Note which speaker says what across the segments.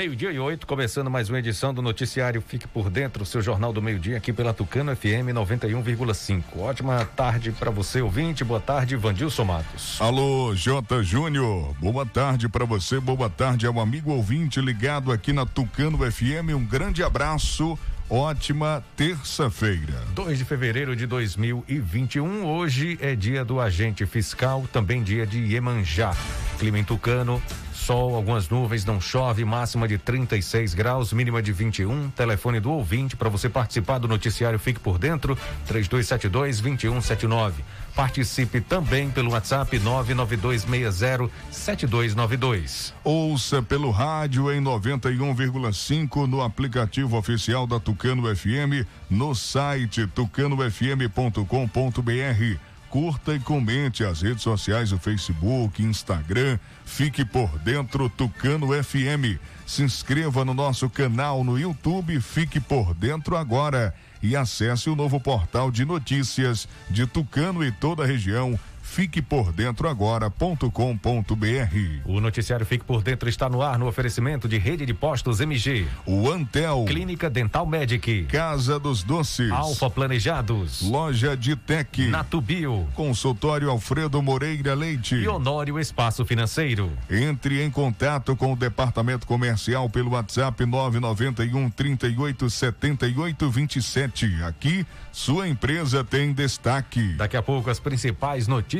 Speaker 1: Meio-dia e oito, começando mais uma edição do Noticiário Fique por Dentro, seu jornal do meio-dia aqui pela Tucano FM 91,5. Ótima tarde para você, ouvinte. Boa tarde, Vandilson Matos.
Speaker 2: Alô, J. Júnior. Boa tarde para você, boa tarde ao amigo ouvinte ligado aqui na Tucano FM. Um grande abraço. Ótima terça-feira.
Speaker 1: 2 de fevereiro de 2021. Hoje é dia do agente fiscal, também dia de Iemanjá. Clima em Tucano, sol, algumas nuvens, não chove, máxima de 36 graus, mínima de 21. Telefone do ouvinte para você participar do noticiário Fique por Dentro, 3272 2179. Participe também pelo WhatsApp 99260 7292.
Speaker 2: Ouça pelo rádio em 91,5 no aplicativo oficial da Tucano FM, no site tucanofm.com.br curta e comente as redes sociais, o Facebook, Instagram. Fique por dentro Tucano FM. Se inscreva no nosso canal no YouTube, fique por dentro agora e acesse o novo portal de notícias de Tucano e toda a região Fique por dentro agora.com.br.
Speaker 1: O noticiário Fique por Dentro está no ar no oferecimento de rede de postos MG.
Speaker 2: O Antel.
Speaker 1: Clínica Dental Medic.
Speaker 2: Casa dos Doces.
Speaker 1: Alfa Planejados.
Speaker 2: Loja de Tec.
Speaker 1: Natubio.
Speaker 2: Consultório Alfredo Moreira Leite.
Speaker 1: E Honório Espaço Financeiro.
Speaker 2: Entre em contato com o departamento comercial pelo WhatsApp 991 38 78 27. Aqui, sua empresa tem destaque.
Speaker 1: Daqui a pouco as principais notícias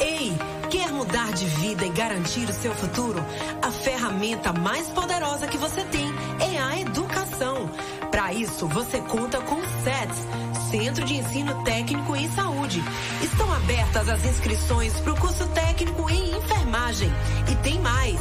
Speaker 3: Ei, quer mudar de vida e garantir o seu futuro? A ferramenta mais poderosa que você tem é a educação. Para isso, você conta com o SETS, Centro de Ensino Técnico em Saúde. Estão abertas as inscrições para o curso técnico em enfermagem. E tem mais.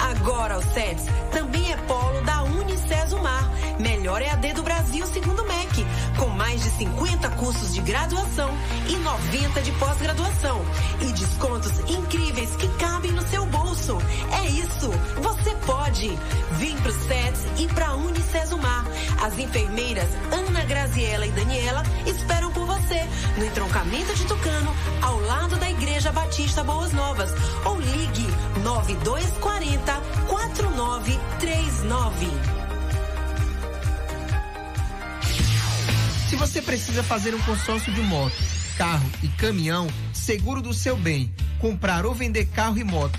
Speaker 3: Agora o SETS também é polo da Unicesumar, melhor EAD do Brasil segundo o MEC, com mais de 50 cursos de graduação e 90 de pós-graduação e descontos incríveis que cabem no seu bolso. É isso, você pode. Vem pro SETS e pra Unicesumar. As enfermeiras Ana Graziela e Daniela esperam por você no entroncamento de Tucano, ao lado da Igreja Batista Boas Novas. Ou ligue 9240 4939.
Speaker 4: Se você precisa fazer um consórcio de moto, carro e caminhão, seguro do seu bem, comprar ou vender carro e moto,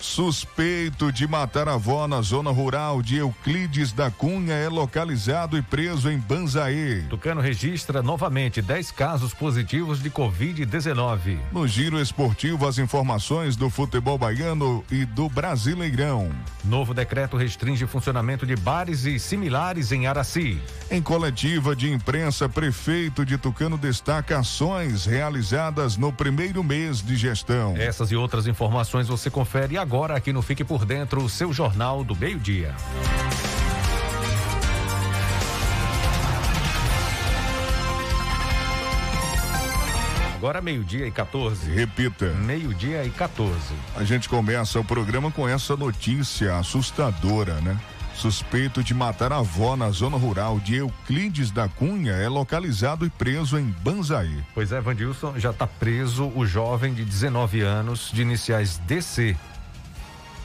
Speaker 2: Suspeito de matar a avó na zona rural de Euclides da Cunha é localizado e preso em Banzaê.
Speaker 1: Tucano registra novamente 10 casos positivos de Covid-19.
Speaker 2: No giro esportivo, as informações do futebol baiano e do Brasileirão.
Speaker 1: Novo decreto restringe funcionamento de bares e similares em Araci.
Speaker 2: Em coletiva de imprensa, prefeito de Tucano destaca ações realizadas no primeiro mês de gestão.
Speaker 1: Essas e outras informações você confere agora agora aqui no Fique por Dentro, o seu Jornal do Meio-Dia. Agora meio-dia e 14.
Speaker 2: Repita.
Speaker 1: Meio-dia e 14.
Speaker 2: A gente começa o programa com essa notícia assustadora, né? Suspeito de matar a avó na zona rural de Euclides da Cunha é localizado e preso em Banzaí.
Speaker 1: Pois é, Vandilson, já está preso o jovem de 19 anos, de iniciais DC,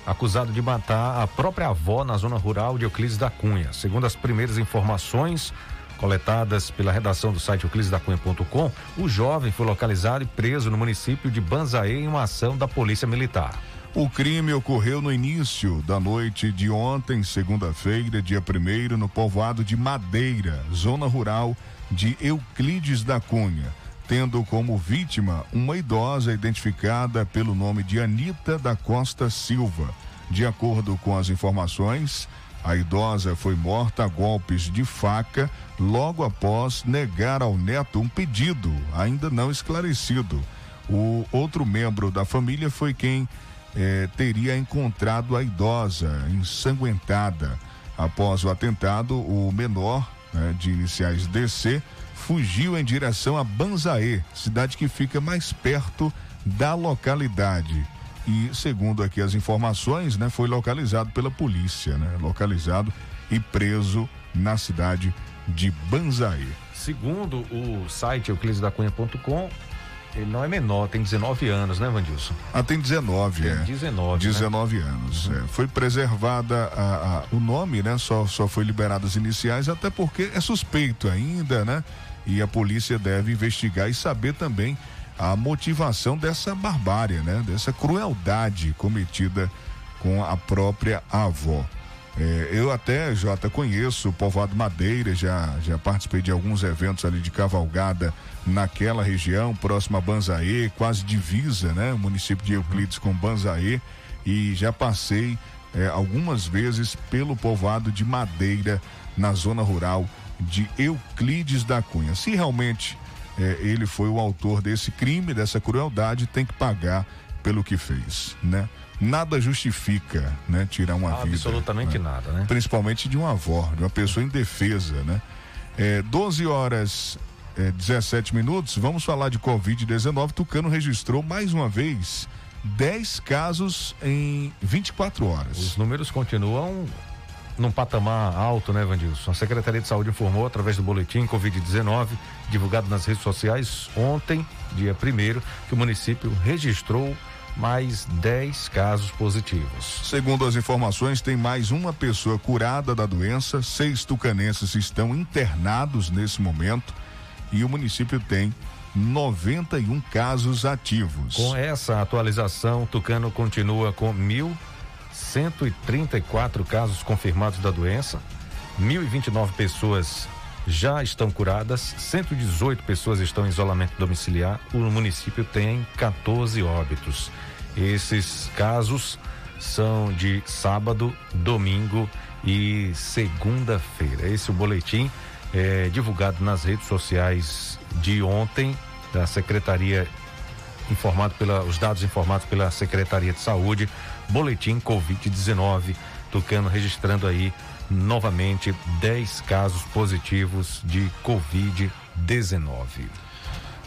Speaker 1: acusado de matar a própria avó na zona rural de Euclides da Cunha. Segundo as primeiras informações coletadas pela redação do site euclidesdacunha.com, o jovem foi localizado e preso no município de Banzaê em uma ação da Polícia Militar.
Speaker 2: O crime ocorreu no início da noite de ontem, segunda-feira, dia 1 no povoado de Madeira, zona rural de Euclides da Cunha tendo como vítima uma idosa identificada pelo nome de Anita da Costa Silva. De acordo com as informações, a idosa foi morta a golpes de faca logo após negar ao neto um pedido ainda não esclarecido. O outro membro da família foi quem eh, teria encontrado a idosa ensanguentada. Após o atentado, o menor, né, de iniciais DC, fugiu em direção a Banzaê, cidade que fica mais perto da localidade. E segundo aqui as informações, né, foi localizado pela polícia, né, localizado e preso na cidade de Banzaê.
Speaker 1: Segundo o site euclidesdacunha.com, ele não é menor, tem 19 anos, né, Vandilson?
Speaker 2: Ah, tem 19, tem é.
Speaker 1: 19.
Speaker 2: 19 né? anos. Uhum. É. Foi preservada a, a, o nome, né? Só, só foi liberado as iniciais, até porque é suspeito ainda, né? E a polícia deve investigar e saber também a motivação dessa barbárie, né? Dessa crueldade cometida com a própria avó. É, eu até, Jota, conheço o povoado Madeira, já, já participei de alguns eventos ali de cavalgada naquela região, próxima a Banzaê, quase divisa, né? O município de Euclides com Banzaê, e já passei é, algumas vezes pelo povoado de Madeira, na zona rural de Euclides da Cunha. Se realmente é, ele foi o autor desse crime, dessa crueldade, tem que pagar pelo que fez, né? Nada justifica, né? Tirar uma
Speaker 1: Absolutamente
Speaker 2: vida.
Speaker 1: Absolutamente
Speaker 2: né?
Speaker 1: nada, né?
Speaker 2: Principalmente de uma avó, de uma pessoa indefesa, né? É, 12 horas é, 17 minutos, vamos falar de Covid-19. Tucano registrou mais uma vez 10 casos em 24 horas.
Speaker 1: Os números continuam num patamar alto, né, Vandilson? A Secretaria de Saúde informou através do boletim Covid-19, divulgado nas redes sociais ontem, dia 1 que o município registrou mais 10 casos positivos.
Speaker 2: Segundo as informações, tem mais uma pessoa curada da doença, seis tucanenses estão internados nesse momento e o município tem 91 casos ativos.
Speaker 1: Com essa atualização, Tucano continua com 1.134 casos confirmados da doença, 1.029 pessoas já estão curadas, 118 pessoas estão em isolamento domiciliar. O município tem 14 óbitos. Esses casos são de sábado, domingo e segunda-feira. Esse é o boletim é, divulgado nas redes sociais de ontem da Secretaria informado pela os dados informados pela Secretaria de Saúde, boletim COVID-19, Tucano registrando aí novamente 10 casos positivos de Covid-19.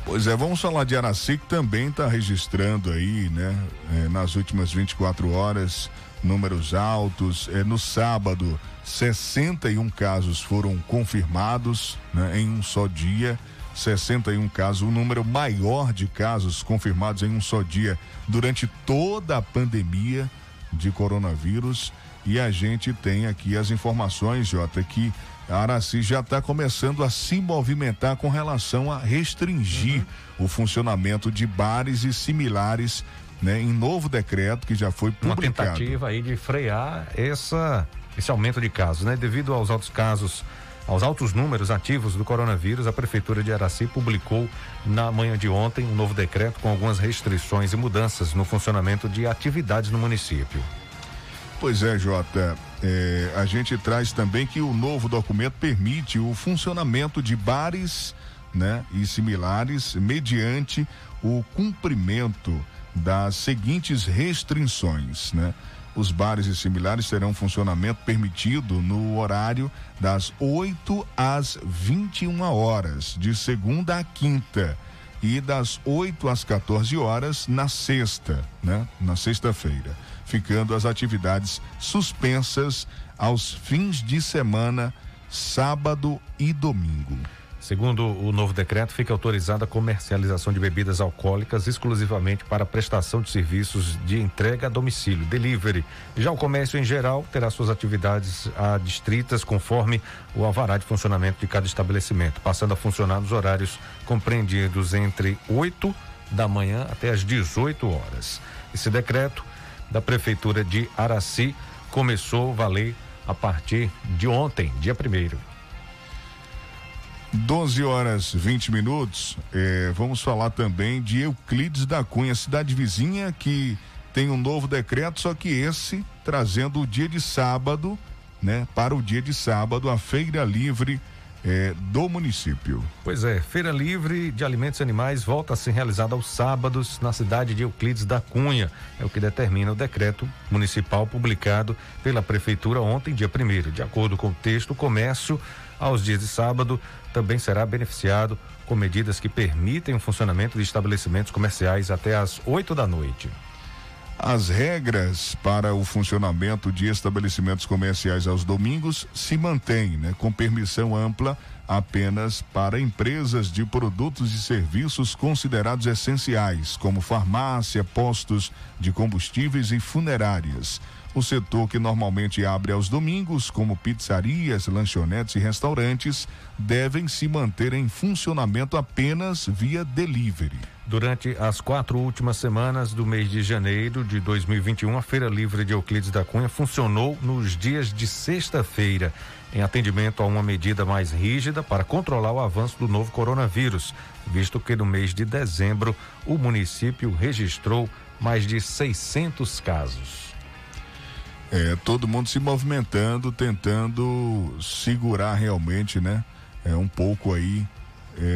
Speaker 2: Pois é, vamos falar de Araci, que também está registrando aí, né, é, nas últimas 24 horas, números altos. É, no sábado, 61 casos foram confirmados né, em um só dia. 61 casos, o número maior de casos confirmados em um só dia durante toda a pandemia de coronavírus. E a gente tem aqui as informações, Jota, que a Araci já está começando a se movimentar com relação a restringir uhum. o funcionamento de bares e similares, né, em novo decreto que já foi publicado.
Speaker 1: Uma tentativa aí de frear essa, esse aumento de casos, né? Devido aos altos casos, aos altos números ativos do coronavírus, a prefeitura de Araci publicou na manhã de ontem um novo decreto com algumas restrições e mudanças no funcionamento de atividades no município.
Speaker 2: Pois é, Jota. É, a gente traz também que o novo documento permite o funcionamento de bares né, e similares mediante o cumprimento das seguintes restrições, né? Os bares e similares terão funcionamento permitido no horário das 8 às 21 horas, de segunda a quinta, e das 8 às 14 horas na sexta, né? Na sexta-feira ficando as atividades suspensas aos fins de semana, sábado e domingo.
Speaker 1: Segundo o novo decreto, fica autorizada a comercialização de bebidas alcoólicas exclusivamente para prestação de serviços de entrega a domicílio, delivery. Já o comércio em geral terá suas atividades adstritas conforme o alvará de funcionamento de cada estabelecimento, passando a funcionar nos horários compreendidos entre 8 da manhã até as 18 horas. Esse decreto da Prefeitura de Araci começou a valer a partir de ontem, dia 1
Speaker 2: 12 horas 20 minutos. Eh, vamos falar também de Euclides da Cunha, cidade vizinha que tem um novo decreto, só que esse trazendo o dia de sábado, né, para o dia de sábado, a feira livre é, do município.
Speaker 1: Pois é, Feira Livre de Alimentos e Animais volta a ser realizada aos sábados na cidade de Euclides da Cunha. É o que determina o decreto municipal publicado pela Prefeitura ontem, dia 1. De acordo com o texto, o comércio aos dias de sábado também será beneficiado com medidas que permitem o funcionamento de estabelecimentos comerciais até às 8 da noite.
Speaker 2: As regras para o funcionamento de estabelecimentos comerciais aos domingos se mantêm, né, com permissão ampla apenas para empresas de produtos e serviços considerados essenciais, como farmácia, postos de combustíveis e funerárias. O setor que normalmente abre aos domingos, como pizzarias, lanchonetes e restaurantes, devem se manter em funcionamento apenas via delivery.
Speaker 1: Durante as quatro últimas semanas do mês de janeiro de 2021, a Feira Livre de Euclides da Cunha funcionou nos dias de sexta-feira, em atendimento a uma medida mais rígida para controlar o avanço do novo coronavírus, visto que no mês de dezembro o município registrou mais de 600 casos.
Speaker 2: É, todo mundo se movimentando, tentando segurar realmente, né? É um pouco aí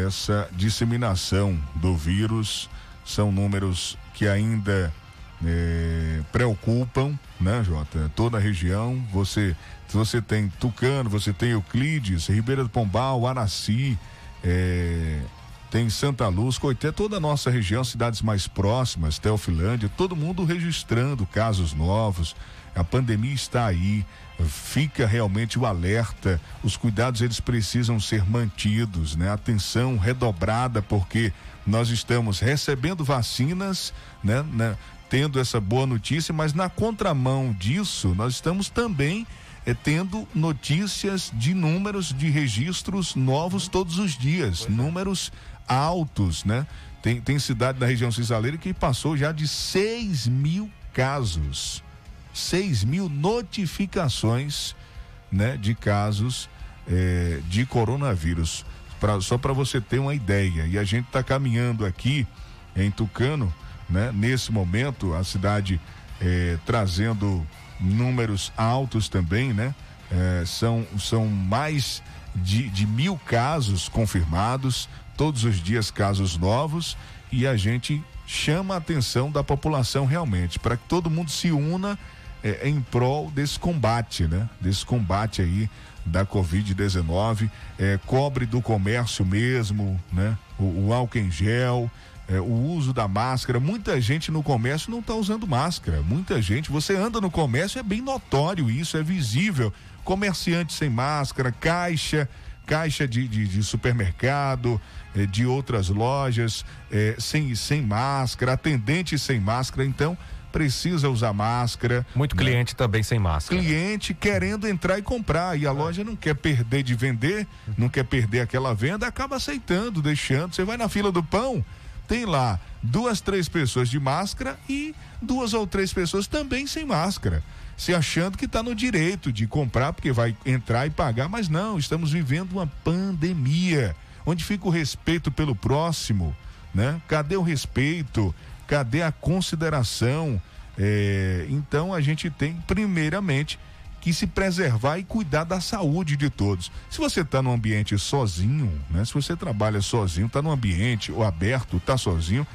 Speaker 2: essa disseminação do vírus. São números que ainda é, preocupam, né, Jota? Toda a região. Você, você tem Tucano, você tem Euclides, Ribeira do Pombal, Araci, é, tem Santa Luz, Coité, toda a nossa região, cidades mais próximas, Teofilândia, todo mundo registrando casos novos. A pandemia está aí, fica realmente o alerta. Os cuidados eles precisam ser mantidos, né? Atenção redobrada porque nós estamos recebendo vacinas, né? né? Tendo essa boa notícia, mas na contramão disso, nós estamos também é, tendo notícias de números de registros novos todos os dias, números altos, né? Tem, tem cidade da região cisaleira que passou já de 6 mil casos. 6 mil notificações né, de casos é, de coronavírus. Pra, só para você ter uma ideia. E a gente está caminhando aqui em Tucano, né, nesse momento, a cidade é, trazendo números altos também, né? É, são, são mais de, de mil casos confirmados, todos os dias casos novos, e a gente chama a atenção da população realmente, para que todo mundo se una é, em prol desse combate, né? Desse combate aí da Covid-19, é, cobre do comércio mesmo, né? O, o álcool em gel, é, o uso da máscara. Muita gente no comércio não está usando máscara. Muita gente, você anda no comércio, é bem notório isso, é visível. Comerciante sem máscara, caixa, caixa de, de, de supermercado, é, de outras lojas, é, sem, sem máscara, atendente sem máscara. Então, precisa usar máscara.
Speaker 1: Muito né? cliente também sem máscara.
Speaker 2: Cliente querendo entrar e comprar e a é. loja não quer perder de vender, não quer perder aquela venda, acaba aceitando, deixando. Você vai na fila do pão, tem lá duas, três pessoas de máscara e duas ou três pessoas também sem máscara. Se achando que está no direito de comprar, porque vai entrar e pagar, mas não, estamos vivendo uma pandemia. Onde fica o respeito pelo próximo, né? Cadê o respeito? Cadê a consideração? É, então a gente tem, primeiramente, que se preservar e cuidar da saúde de todos. Se você está num ambiente sozinho, né? Se você trabalha sozinho, está num ambiente ou aberto, está sozinho,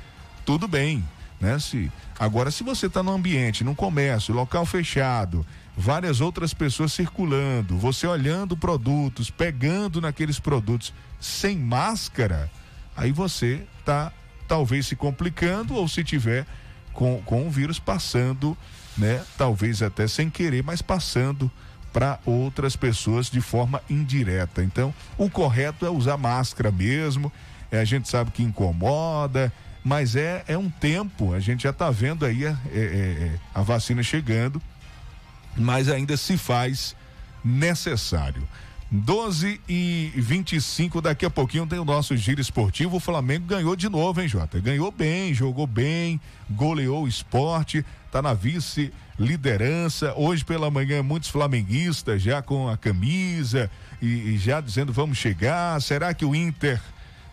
Speaker 2: tudo bem, né? Se agora se você está num ambiente, num comércio, local fechado, várias outras pessoas circulando, você olhando produtos, pegando naqueles produtos sem máscara, aí você está talvez se complicando ou se tiver com, com o vírus passando né? Talvez até sem querer, mas passando para outras pessoas de forma indireta. Então, o correto é usar máscara mesmo. É, a gente sabe que incomoda, mas é, é um tempo. A gente já está vendo aí a, é, é, é, a vacina chegando, mas ainda se faz necessário. 12 e 25 daqui a pouquinho tem o nosso giro esportivo. O Flamengo ganhou de novo, hein, Jota? Ganhou bem, jogou bem, goleou o esporte, tá na vice-liderança. Hoje pela manhã, muitos flamenguistas já com a camisa e, e já dizendo vamos chegar. Será que o Inter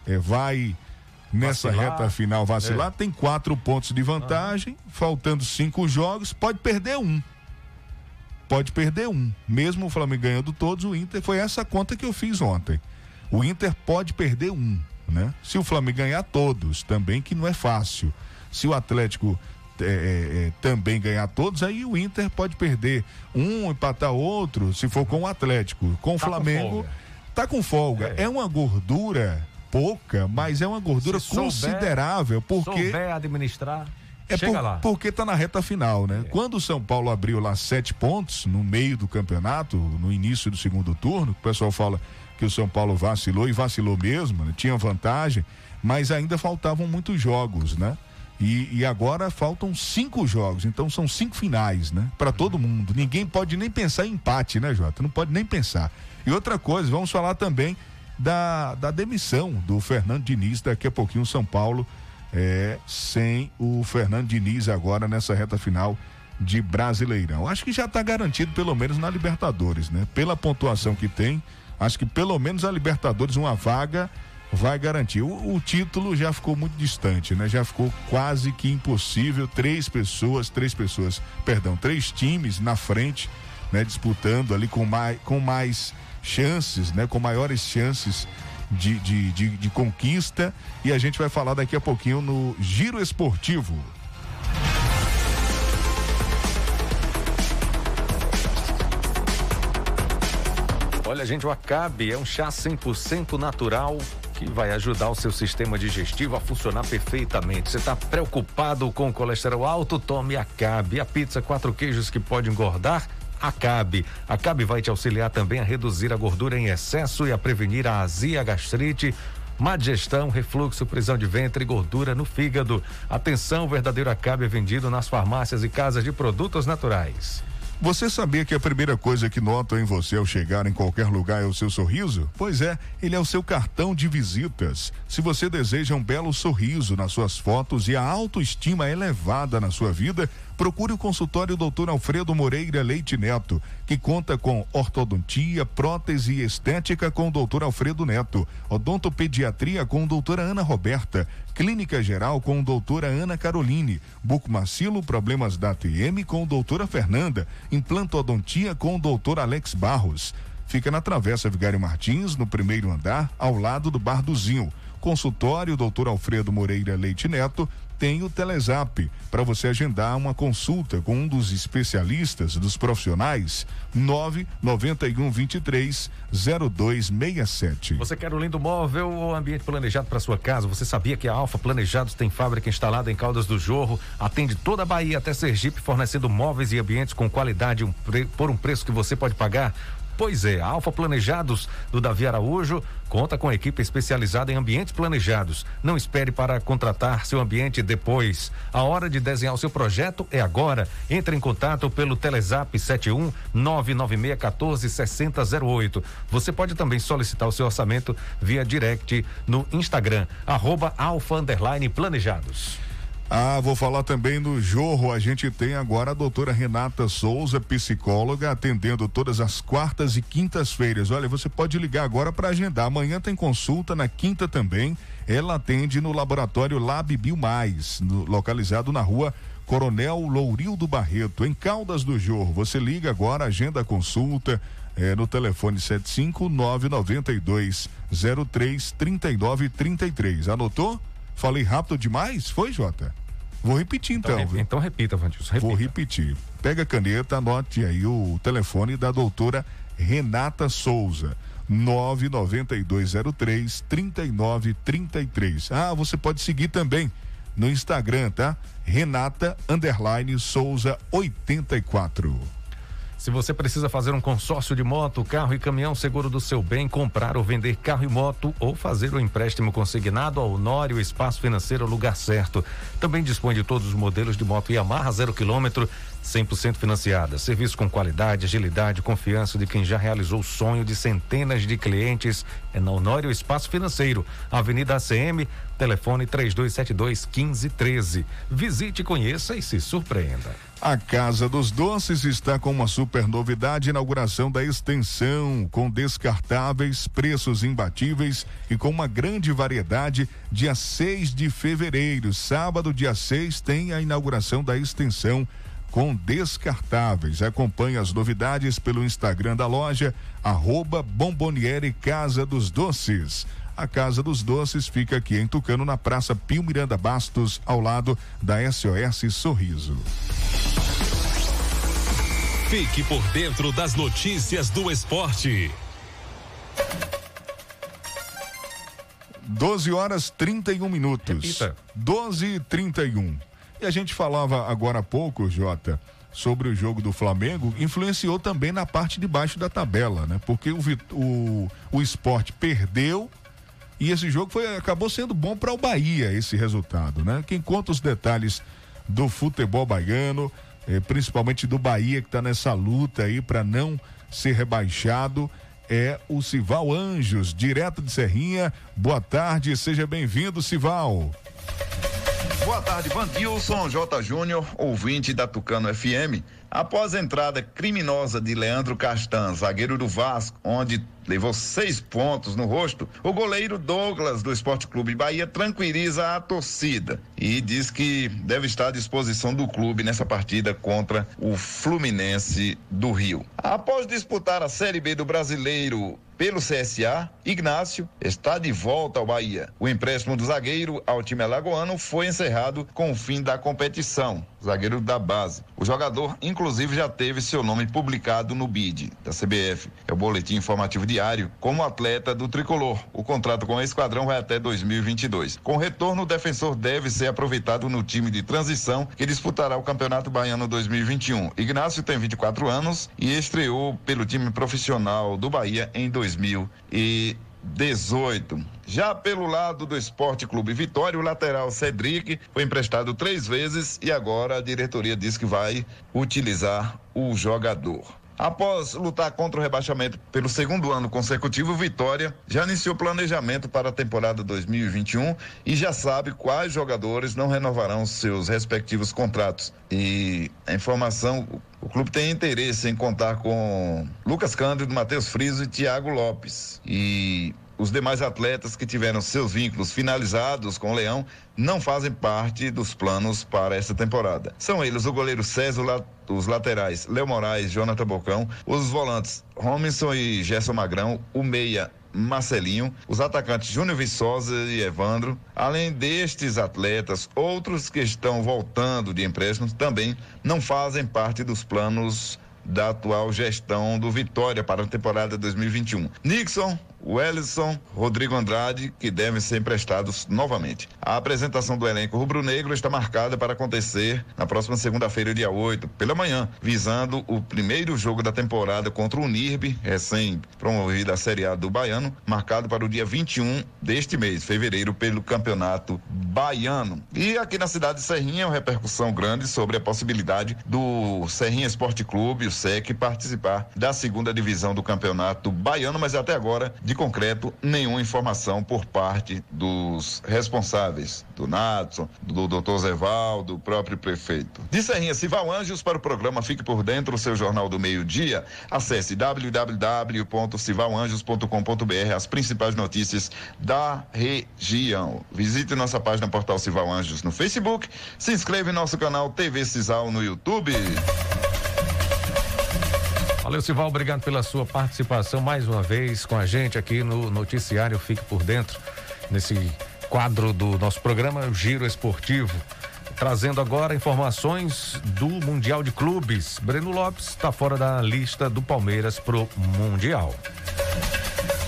Speaker 2: eh, vai nessa vacilar. reta final vacilar? É. Tem quatro pontos de vantagem, ah. faltando cinco jogos, pode perder um pode perder um. Mesmo o Flamengo ganhando todos, o Inter foi essa conta que eu fiz ontem. O Inter pode perder um, né? Se o Flamengo ganhar todos, também que não é fácil. Se o Atlético é, é, também ganhar todos, aí o Inter pode perder um, empatar outro, se for com o Atlético. Com o tá Flamengo, com tá com folga. É. é. uma gordura pouca, mas é uma gordura se considerável, souber, porque.
Speaker 1: Souber administrar.
Speaker 2: É por, porque está na reta final, né? É. Quando o São Paulo abriu lá sete pontos no meio do campeonato, no início do segundo turno, o pessoal fala que o São Paulo vacilou e vacilou mesmo, né? tinha vantagem, mas ainda faltavam muitos jogos, né? E, e, agora faltam cinco jogos, então são cinco finais, né? Para todo mundo. Ninguém pode nem pensar em empate, né, Jota? Não pode nem pensar. E outra coisa, vamos falar também da, da demissão do Fernando Diniz. Daqui a pouquinho o São Paulo é, sem o Fernando Diniz agora nessa reta final de Brasileirão. Acho que já está garantido pelo menos na Libertadores, né? Pela pontuação que tem, acho que pelo menos a Libertadores uma vaga vai garantir. O, o, título já ficou muito distante, né? Já ficou quase que impossível. Três pessoas, três pessoas, perdão, três times na frente, né? Disputando ali com mais, com mais chances, né? Com maiores chances de, de, de, de conquista e a gente vai falar daqui a pouquinho no Giro Esportivo.
Speaker 1: Olha, gente, o Acabe é um chá 100% natural que vai ajudar o seu sistema digestivo a funcionar perfeitamente. Você está preocupado com colesterol alto? Tome Acabe. A pizza quatro queijos que pode engordar? Acabe. Acabe vai te auxiliar também a reduzir a gordura em excesso e a prevenir a azia, gastrite, má digestão, refluxo, prisão de ventre e gordura no fígado. Atenção, o verdadeiro Acabe é vendido nas farmácias e casas de produtos naturais.
Speaker 2: Você sabia que a primeira coisa que notam em você ao chegar em qualquer lugar é o seu sorriso? Pois é, ele é o seu cartão de visitas. Se você deseja um belo sorriso nas suas fotos e a autoestima elevada na sua vida, procure o consultório Dr. Alfredo Moreira Leite Neto, que conta com ortodontia, prótese e estética com o Dr. Alfredo Neto, odontopediatria com doutora Ana Roberta, clínica geral com doutora Ana Caroline, bucomacilo, problemas da ATM com doutora Fernanda, implantodontia com o doutor Alex Barros. Fica na Travessa Vigário Martins, no primeiro andar, ao lado do Bar do Zinho. Consultório Dr. Alfredo Moreira Leite Neto, tem o Telezap para você agendar uma consulta com um dos especialistas, dos profissionais, 991 23 0267.
Speaker 1: Você quer um lindo móvel ou ambiente planejado para sua casa? Você sabia que a Alfa Planejados tem fábrica instalada em Caldas do Jorro, atende toda a Bahia até Sergipe, fornecendo móveis e ambientes com qualidade um por um preço que você pode pagar? Pois é, a Alfa Planejados do Davi Araújo conta com equipe especializada em ambientes planejados. Não espere para contratar seu ambiente depois. A hora de desenhar o seu projeto é agora. Entre em contato pelo Telezap 71 996 14 6008. Você pode também solicitar o seu orçamento via direct no Instagram, arroba Alfa Planejados.
Speaker 2: Ah, vou falar também no Jorro. A gente tem agora a doutora Renata Souza, psicóloga, atendendo todas as quartas e quintas-feiras. Olha, você pode ligar agora para agendar. Amanhã tem consulta, na quinta também. Ela atende no laboratório Lab Bio Mais, no, localizado na rua Coronel Lourildo Barreto, em Caldas do Jorro. Você liga agora, agenda a consulta. É, no telefone 75992 03 3933. Anotou? Falei rápido demais? Foi, Jota? Vou repetir então.
Speaker 1: Então, então repita, Vandilson.
Speaker 2: Repita. Vou repetir. Pega a caneta, anote aí o telefone da doutora Renata Souza. 99203 3933. Ah, você pode seguir também no Instagram, tá? Renata underline Souza 84.
Speaker 1: Se você precisa fazer um consórcio de moto, carro e caminhão seguro do seu bem, comprar ou vender carro e moto ou fazer o um empréstimo consignado ao Honório Espaço Financeiro Lugar Certo. Também dispõe de todos os modelos de moto Yamaha zero quilômetro 100% financiada. Serviço com qualidade, agilidade, confiança de quem já realizou o sonho de centenas de clientes. É na Honório Espaço Financeiro, Avenida ACM, telefone 3272 1513. Visite, conheça e se surpreenda.
Speaker 2: A Casa dos Doces está com uma super novidade: inauguração da extensão, com descartáveis, preços imbatíveis e com uma grande variedade. Dia 6 de fevereiro, sábado, dia 6, tem a inauguração da extensão com descartáveis. Acompanhe as novidades pelo Instagram da loja, arroba Bomboniere Casa dos Doces. A Casa dos Doces fica aqui em Tucano, na Praça Pio Miranda Bastos, ao lado da SOS Sorriso.
Speaker 5: Fique por dentro das notícias do esporte.
Speaker 2: 12 horas 31 minutos.
Speaker 1: Repita.
Speaker 2: 12 e 31. E a gente falava agora há pouco, Jota, sobre o jogo do Flamengo, influenciou também na parte de baixo da tabela, né? Porque o, o, o esporte perdeu e esse jogo foi, acabou sendo bom para o Bahia, esse resultado, né? Quem conta os detalhes do futebol baiano, eh, principalmente do Bahia, que está nessa luta aí para não ser rebaixado, é o Sival Anjos, direto de Serrinha. Boa tarde, seja bem-vindo, Sival.
Speaker 6: Boa tarde, Vandilson J. Júnior, ouvinte da Tucano FM. Após a entrada criminosa de Leandro Castan, zagueiro do Vasco, onde levou seis pontos no rosto, o goleiro Douglas do Esporte Clube Bahia tranquiliza a torcida e diz que deve estar à disposição do clube nessa partida contra o Fluminense do Rio. Após disputar a Série B do Brasileiro pelo CSA, Ignácio está de volta ao Bahia. O empréstimo do zagueiro ao time alagoano foi encerrado com o fim da competição. Zagueiro da base. O jogador, inclusive, já teve seu nome publicado no BID da CBF. É o boletim informativo diário como atleta do tricolor. O contrato com o esquadrão vai até 2022. Com retorno, o defensor deve ser aproveitado no time de transição que disputará o Campeonato Baiano 2021. Ignácio tem 24 anos e estreou pelo time profissional do Bahia em 2000 e 18. Já pelo lado do Esporte Clube Vitória, o lateral Cedric foi emprestado três vezes e agora a diretoria diz que vai utilizar o jogador. Após lutar contra o rebaixamento pelo segundo ano consecutivo, Vitória já iniciou planejamento para a temporada 2021 e já sabe quais jogadores não renovarão seus respectivos contratos. E a informação, o clube tem interesse em contar com Lucas Cândido, Matheus Friso e Thiago Lopes. E os demais atletas que tiveram seus vínculos finalizados com o Leão não fazem parte dos planos para esta temporada. São eles o goleiro César, os laterais Léo Moraes, Jonathan Bocão, os volantes Robinson e Gerson Magrão, o meia Marcelinho, os atacantes Júnior Viçosa e Evandro. Além destes atletas, outros que estão voltando de empréstimos também não fazem parte dos planos da atual gestão do Vitória para a temporada 2021. Nixon, Wellison, Rodrigo Andrade, que devem ser emprestados novamente. A apresentação do elenco rubro-negro está marcada para acontecer na próxima segunda-feira, dia 8, pela manhã, visando o primeiro jogo da temporada contra o NIRB, recém-promovido a Série A do Baiano, marcado para o dia 21 deste mês, fevereiro, pelo Campeonato Baiano. E aqui na cidade de Serrinha, uma repercussão grande sobre a possibilidade do Serrinha Esporte Clube, o SEC, participar da segunda divisão do Campeonato Baiano, mas até agora de de concreto nenhuma informação por parte dos responsáveis, do Natson, do doutor Zeval, do próprio prefeito. De Serrinha Cival Anjos para o programa Fique por Dentro, seu jornal do meio-dia. Acesse www.civalanjos.com.br as principais notícias da região. Visite nossa página Portal Cival Anjos no Facebook, se inscreva em nosso canal TV Cisal no YouTube.
Speaker 1: Valeu, Sival, obrigado pela sua participação mais uma vez com a gente aqui no Noticiário Fique por Dentro, nesse quadro do nosso programa o Giro Esportivo. Trazendo agora informações do Mundial de Clubes. Breno Lopes está fora da lista do Palmeiras pro Mundial.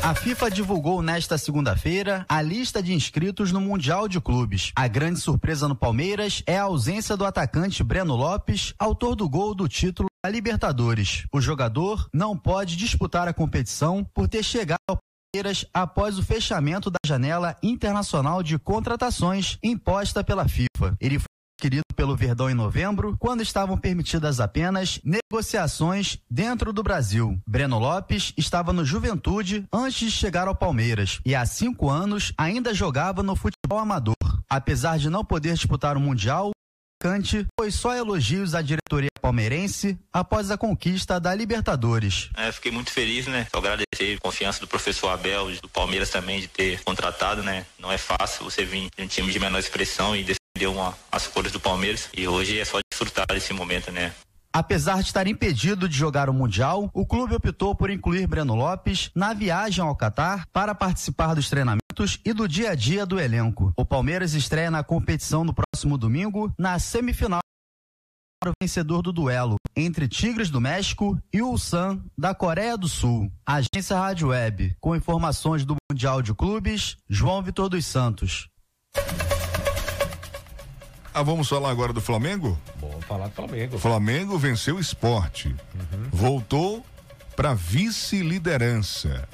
Speaker 7: A FIFA divulgou nesta segunda-feira a lista de inscritos no Mundial de Clubes. A grande surpresa no Palmeiras é a ausência do atacante Breno Lopes, autor do gol do título a Libertadores. O jogador não pode disputar a competição por ter chegado ao Palmeiras após o fechamento da janela internacional de contratações imposta pela FIFA. Ele foi adquirido pelo Verdão em novembro, quando estavam permitidas apenas negociações dentro do Brasil. Breno Lopes estava no Juventude antes de chegar ao Palmeiras e há cinco anos ainda jogava no futebol amador. Apesar de não poder disputar o Mundial, Cante foi só elogios à diretoria palmeirense após a conquista da Libertadores.
Speaker 8: É, fiquei muito feliz, né? Só agradecer a confiança do professor Abel, do Palmeiras também, de ter contratado, né? Não é fácil você vir de um time de menor expressão e defender uma, as cores do Palmeiras. E hoje é só desfrutar desse momento, né?
Speaker 7: Apesar de estar impedido de jogar o Mundial, o clube optou por incluir Breno Lopes na viagem ao Catar para participar dos treinamentos e do dia a dia do elenco. O Palmeiras estreia na competição no próximo domingo, na semifinal para o vencedor do duelo entre Tigres do México e Ulsan da Coreia do Sul. Agência Rádio Web, com informações do Mundial de Clubes, João Vitor dos Santos.
Speaker 2: Ah, vamos falar agora do Flamengo?
Speaker 1: Vamos falar do Flamengo.
Speaker 2: Flamengo venceu o esporte. Uhum. Voltou para vice-liderança.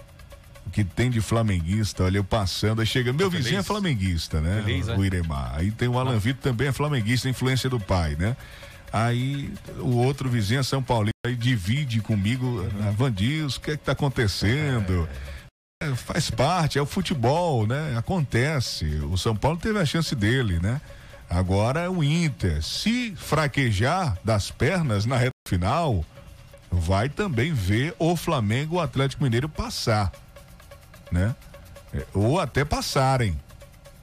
Speaker 2: O que tem de flamenguista, olha, eu passando, aí chega. Meu tá vizinho é flamenguista, né? Feliz, o, o Iremar. Aí tem o Alan Vitor também é flamenguista, influência do pai, né? Aí o outro vizinho é São Paulino, aí divide comigo, uhum. Vandils, o que é que tá acontecendo? É. É, faz parte, é o futebol, né? Acontece. O São Paulo teve a chance dele, né? Agora é o Inter, se fraquejar das pernas na reta final, vai também ver o Flamengo o Atlético Mineiro passar, né? É, ou até passarem,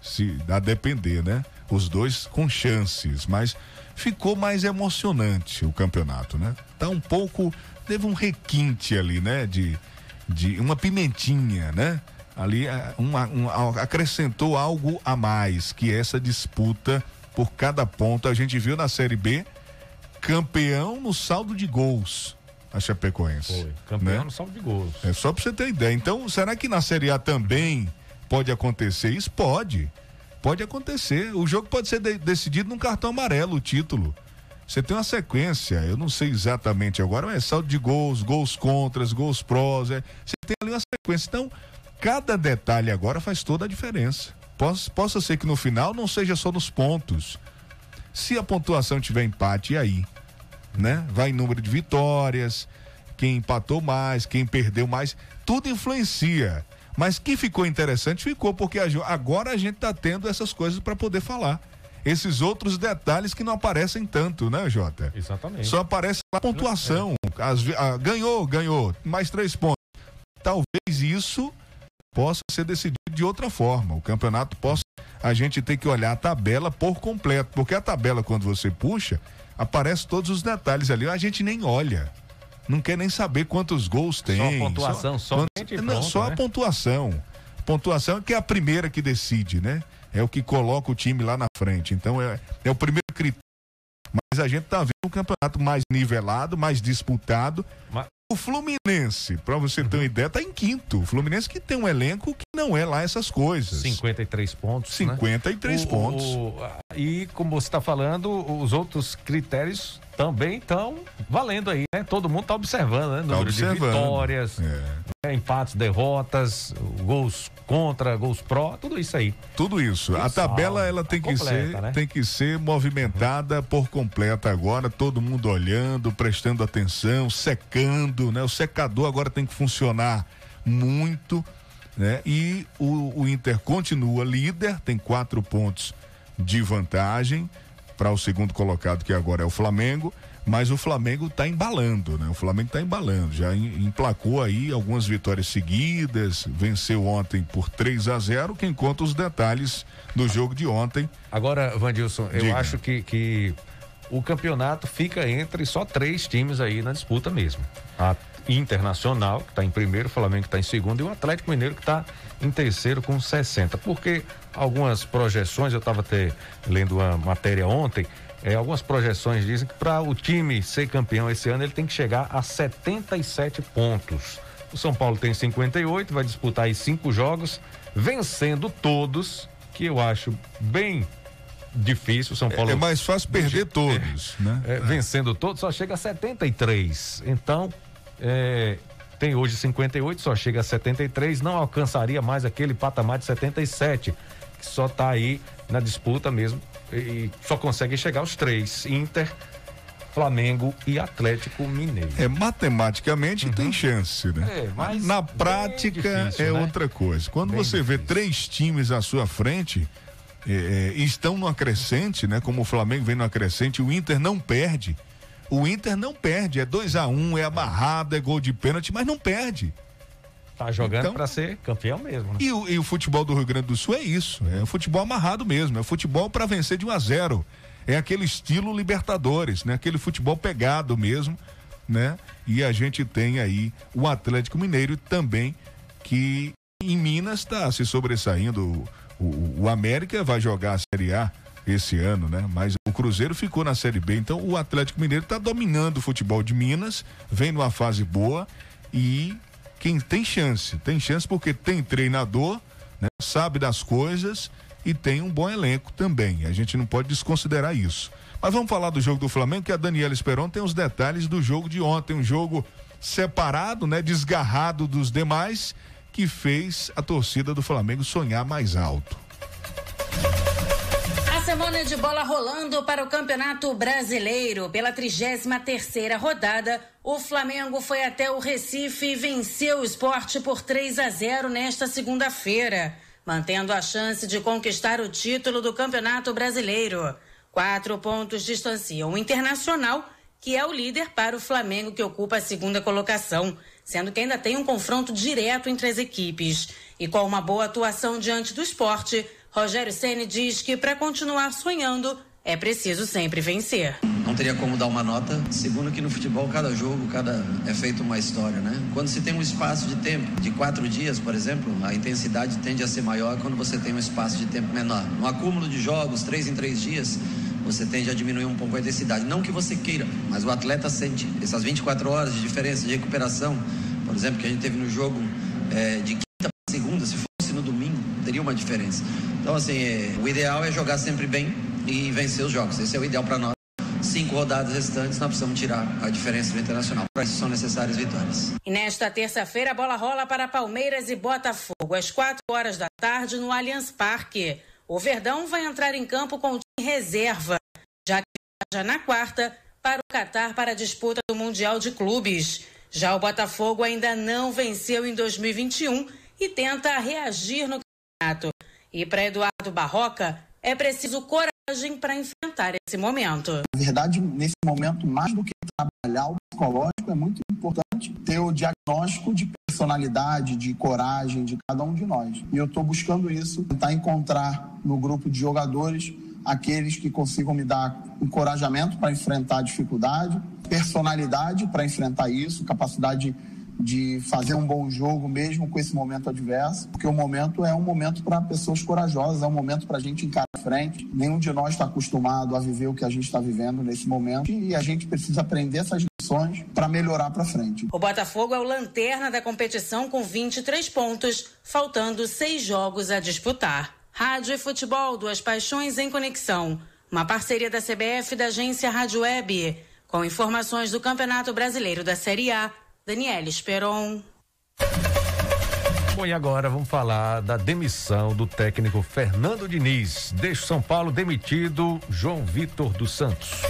Speaker 2: se a depender, né? Os dois com chances, mas ficou mais emocionante o campeonato, né? Tá um pouco, teve um requinte ali, né? De, de uma pimentinha, né? Ali é, uma, um, acrescentou algo a mais, que essa disputa por cada ponto. A gente viu na Série B campeão no saldo de gols a Chapecoense. Foi,
Speaker 1: campeão né? no saldo de gols.
Speaker 2: É só para você ter ideia. Então, será que na Série A também pode acontecer isso? Pode. Pode acontecer. O jogo pode ser de decidido num cartão amarelo, o título. Você tem uma sequência, eu não sei exatamente agora, mas é saldo de gols, gols contras, gols prós. É, você tem ali uma sequência. Então, cada detalhe agora faz toda a diferença. Possa, possa ser que no final não seja só nos pontos. Se a pontuação tiver empate, e aí? Né? Vai em número de vitórias, quem empatou mais, quem perdeu mais, tudo influencia. Mas que ficou interessante ficou, porque agora a gente está tendo essas coisas para poder falar. Esses outros detalhes que não aparecem tanto, né, Jota?
Speaker 1: Exatamente.
Speaker 2: Só aparece a pontuação. As, a, ganhou, ganhou, mais três pontos. Talvez isso possa ser decidido de outra forma. O campeonato possa. A gente tem que olhar a tabela por completo. Porque a tabela, quando você puxa, aparece todos os detalhes ali. A gente nem olha. Não quer nem saber quantos gols tem.
Speaker 1: Só a pontuação, só,
Speaker 2: quantos, não, só né? a pontuação. Pontuação que é a primeira que decide, né? É o que coloca o time lá na frente. Então é, é o primeiro critério. Mas a gente tá vendo um campeonato mais nivelado, mais disputado. Mas... O Fluminense, para você ter uma ideia, tá em quinto. O Fluminense que tem um elenco que não é lá essas coisas.
Speaker 1: 53 pontos.
Speaker 2: 53
Speaker 1: né?
Speaker 2: pontos.
Speaker 1: O, o, e como você está falando, os outros critérios também estão valendo aí, né? Todo mundo está observando, né? Número tá observando. de vitórias, é. né? empates, derrotas, gols contra, gols pró, tudo isso aí.
Speaker 2: Tudo isso. a tabela ela tem tá que completa, ser, né? tem que ser movimentada por completa agora, todo mundo olhando, prestando atenção, secando, né? O secador agora tem que funcionar muito, né? E o, o Inter continua líder, tem quatro pontos de vantagem para o segundo colocado, que agora é o Flamengo. Mas o Flamengo está embalando, né? O Flamengo está embalando. Já emplacou aí algumas vitórias seguidas, venceu ontem por 3 a 0 Quem conta os detalhes do jogo de ontem.
Speaker 1: Agora, Vandilson, eu Diga. acho que, que o campeonato fica entre só três times aí na disputa mesmo. A Internacional, que está em primeiro, o Flamengo que está em segundo, e o Atlético Mineiro que está em terceiro com 60. Porque algumas projeções, eu estava até lendo uma matéria ontem, é, algumas projeções dizem que para o time ser campeão esse ano ele tem que chegar a 77 pontos. O São Paulo tem 58, vai disputar aí cinco jogos, vencendo todos, que eu acho bem difícil. O São Paulo
Speaker 2: é, é mais fácil perder todos,
Speaker 1: é,
Speaker 2: né?
Speaker 1: É, vencendo todos, só chega a 73. Então, é, tem hoje 58, só chega a 73, não alcançaria mais aquele patamar de 77, que só está aí na disputa mesmo e só consegue chegar os três: Inter, Flamengo e Atlético Mineiro.
Speaker 2: É, matematicamente uhum. tem chance, né? É, mas na prática difícil, é né? outra coisa. Quando bem você difícil. vê três times à sua frente, é, é, estão no acrescente, né? Como o Flamengo vem no acrescente, o Inter não perde. O Inter não perde, é 2 a 1 um, é amarrado, é gol de pênalti, mas não perde.
Speaker 1: Tá jogando então, para ser campeão mesmo. Né?
Speaker 2: E, o, e o futebol do Rio Grande do Sul é isso, é o futebol amarrado mesmo, é futebol para vencer de 1 a 0. É aquele estilo Libertadores, né? Aquele futebol pegado mesmo, né? E a gente tem aí o Atlético Mineiro também que em Minas está se sobressaindo. O, o, o América vai jogar a Série A esse ano, né? Mas o Cruzeiro ficou na Série B. Então o Atlético Mineiro está dominando o futebol de Minas, vem numa fase boa e quem tem chance, tem chance porque tem treinador, né? sabe das coisas e tem um bom elenco também. A gente não pode desconsiderar isso. Mas vamos falar do jogo do Flamengo, que a Daniela Esperon tem os detalhes do jogo de ontem, um jogo separado, né, desgarrado dos demais, que fez a torcida do Flamengo sonhar mais alto
Speaker 9: semana de bola rolando para o Campeonato Brasileiro. Pela 33 terceira rodada, o Flamengo foi até o Recife e venceu o esporte por 3 a 0 nesta segunda-feira, mantendo a chance de conquistar o título do Campeonato Brasileiro. Quatro pontos distanciam o Internacional, que é o líder para o Flamengo, que ocupa a segunda colocação, sendo que ainda tem um confronto direto entre as equipes. E com uma boa atuação diante do esporte, Rogério Ceni diz que para continuar sonhando é preciso sempre vencer.
Speaker 10: Não teria como dar uma nota. Segundo que no futebol cada jogo, cada é feito uma história, né? Quando se tem um espaço de tempo de quatro dias, por exemplo, a intensidade tende a ser maior quando você tem um espaço de tempo menor. No acúmulo de jogos, três em três dias, você tende a diminuir um pouco a intensidade. Não que você queira, mas o atleta sente essas 24 horas de diferença de recuperação, por exemplo, que a gente teve no jogo é, de quinta para segunda, se fosse no domingo, teria uma diferença. Então, assim, é, o ideal é jogar sempre bem e vencer os jogos. Esse é o ideal para nós. Cinco rodadas restantes, nós precisamos tirar a diferença do Internacional. Para isso são necessárias vitórias.
Speaker 9: E nesta terça-feira, a bola rola para Palmeiras e Botafogo. às 4 horas da tarde no Allianz Parque. O Verdão vai entrar em campo com o time reserva, já que já na quarta para o Catar para a disputa do Mundial de Clubes. Já o Botafogo ainda não venceu em 2021 e tenta reagir no campeonato. E para Eduardo Barroca, é preciso coragem para enfrentar esse momento.
Speaker 11: Na verdade, nesse momento, mais do que trabalhar o psicológico, é muito importante ter o diagnóstico de personalidade, de coragem de cada um de nós. E eu estou buscando isso, tentar encontrar no grupo de jogadores aqueles que consigam me dar encorajamento para enfrentar a dificuldade, personalidade para enfrentar isso, capacidade de fazer um bom jogo mesmo com esse momento adverso, porque o momento é um momento para pessoas corajosas, é um momento para a gente encarar frente. Nenhum de nós está acostumado a viver o que a gente está vivendo nesse momento e a gente precisa aprender essas lições para melhorar para frente.
Speaker 9: O Botafogo é o lanterna da competição com 23 pontos, faltando seis jogos a disputar. Rádio e futebol, duas paixões em conexão. Uma parceria da CBF e da agência Rádio Web. Com informações do Campeonato Brasileiro da Série A, Daniela Esperon.
Speaker 1: Bom, e agora vamos falar da demissão do técnico Fernando Diniz. Deixa São Paulo demitido João Vitor dos Santos.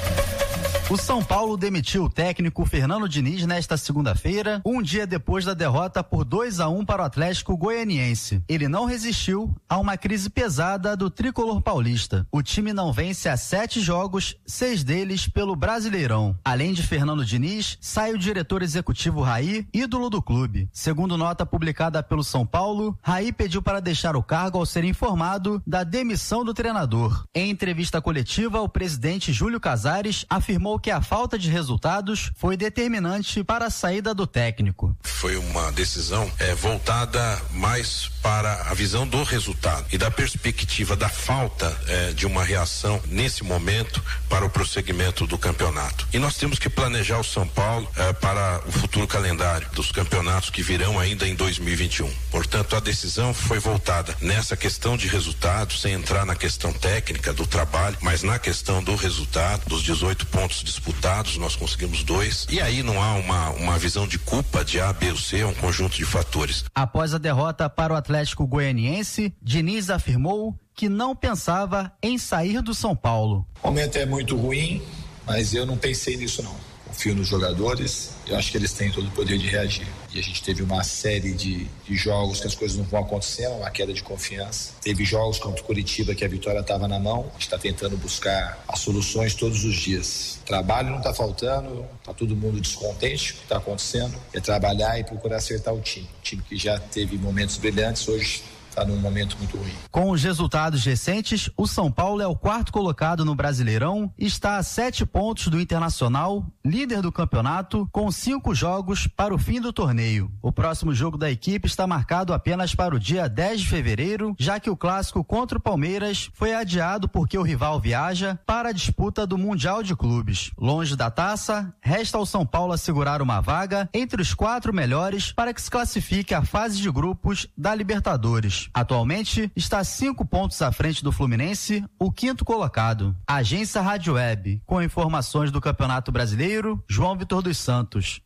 Speaker 7: O São Paulo demitiu o técnico Fernando Diniz nesta segunda-feira, um dia depois da derrota por 2 a 1 para o Atlético Goianiense. Ele não resistiu a uma crise pesada do tricolor paulista. O time não vence há sete jogos, seis deles pelo Brasileirão. Além de Fernando Diniz, sai o diretor executivo Raí, ídolo do clube. Segundo nota publicada pelo São Paulo, Raí pediu para deixar o cargo ao ser informado da demissão do treinador. Em entrevista coletiva, o presidente Júlio Casares afirmou que a falta de resultados foi determinante para a saída do técnico.
Speaker 12: Foi uma decisão é, voltada mais para a visão do resultado e da perspectiva da falta é, de uma reação nesse momento para o prosseguimento do campeonato. E nós temos que planejar o São Paulo é, para o futuro calendário dos campeonatos que virão ainda em 2021. Portanto, a decisão foi voltada nessa questão de resultados, sem entrar na questão técnica do trabalho, mas na questão do resultado, dos 18 pontos disputados, nós conseguimos dois. E aí não há uma, uma visão de culpa de A, B ou C, é um conjunto de fatores.
Speaker 7: Após a derrota para o Atlético Goianiense, Diniz afirmou que não pensava em sair do São Paulo.
Speaker 13: O momento é muito ruim, mas eu não pensei nisso não. Confio nos jogadores, eu acho que eles têm todo o poder de reagir. E a gente teve uma série de, de jogos que as coisas não vão acontecendo, uma queda de confiança. Teve jogos contra o Curitiba que a vitória estava na mão. A gente está tentando buscar as soluções todos os dias. Trabalho não está faltando, está todo mundo descontente com o que está acontecendo. É trabalhar e procurar acertar o time. O time que já teve momentos brilhantes, hoje está num momento muito ruim.
Speaker 7: Com os resultados recentes, o São Paulo é o quarto colocado no Brasileirão e está a sete pontos do Internacional, líder do campeonato, com cinco jogos para o fim do torneio. O próximo jogo da equipe está marcado apenas para o dia 10 de fevereiro, já que o clássico contra o Palmeiras foi adiado porque o rival viaja para a disputa do Mundial de Clubes. Longe da taça, resta ao São Paulo assegurar uma vaga entre os quatro melhores para que se classifique a fase de grupos da Libertadores. Atualmente está cinco pontos à frente do Fluminense, o quinto colocado. Agência Rádio Web, com informações do Campeonato Brasileiro, João Vitor dos Santos.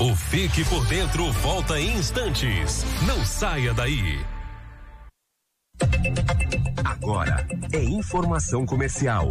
Speaker 5: O Fique por Dentro volta em instantes. Não saia daí.
Speaker 14: Agora é informação comercial.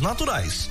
Speaker 15: naturais.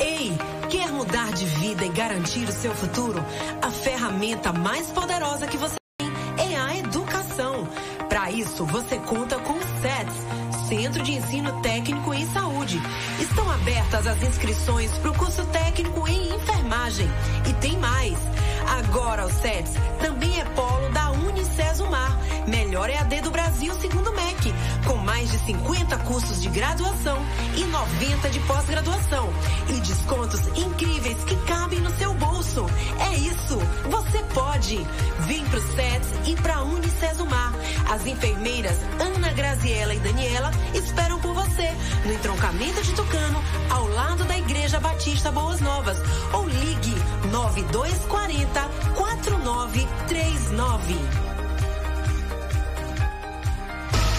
Speaker 3: Ei, quer mudar de vida e garantir o seu futuro? A ferramenta mais poderosa que você tem é a educação. Para isso, você conta com o SETS, Centro de Ensino Técnico em Saúde. Estão abertas as inscrições para o curso técnico em enfermagem. E tem mais. Agora o SETS também é polo da Unicesumar, melhor EAD do Brasil segundo o MEC, com mais de 50 cursos de graduação e 90 de pós-graduação e descontos incríveis que cabem no seu bolso. É isso, você pode. Vem pro SETS e pra Unicesumar. As enfermeiras Ana Graziela e Daniela esperam por você no entroncamento de Tucano, ao lado da Igreja Batista Boas Novas. Ou ligue 9240 4939.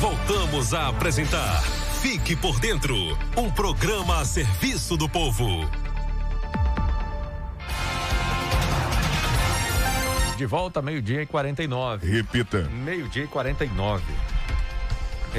Speaker 5: Voltamos a apresentar Fique por Dentro um programa a serviço do povo.
Speaker 1: De volta, meio-dia e 49.
Speaker 2: Repita.
Speaker 1: Meio-dia e 49.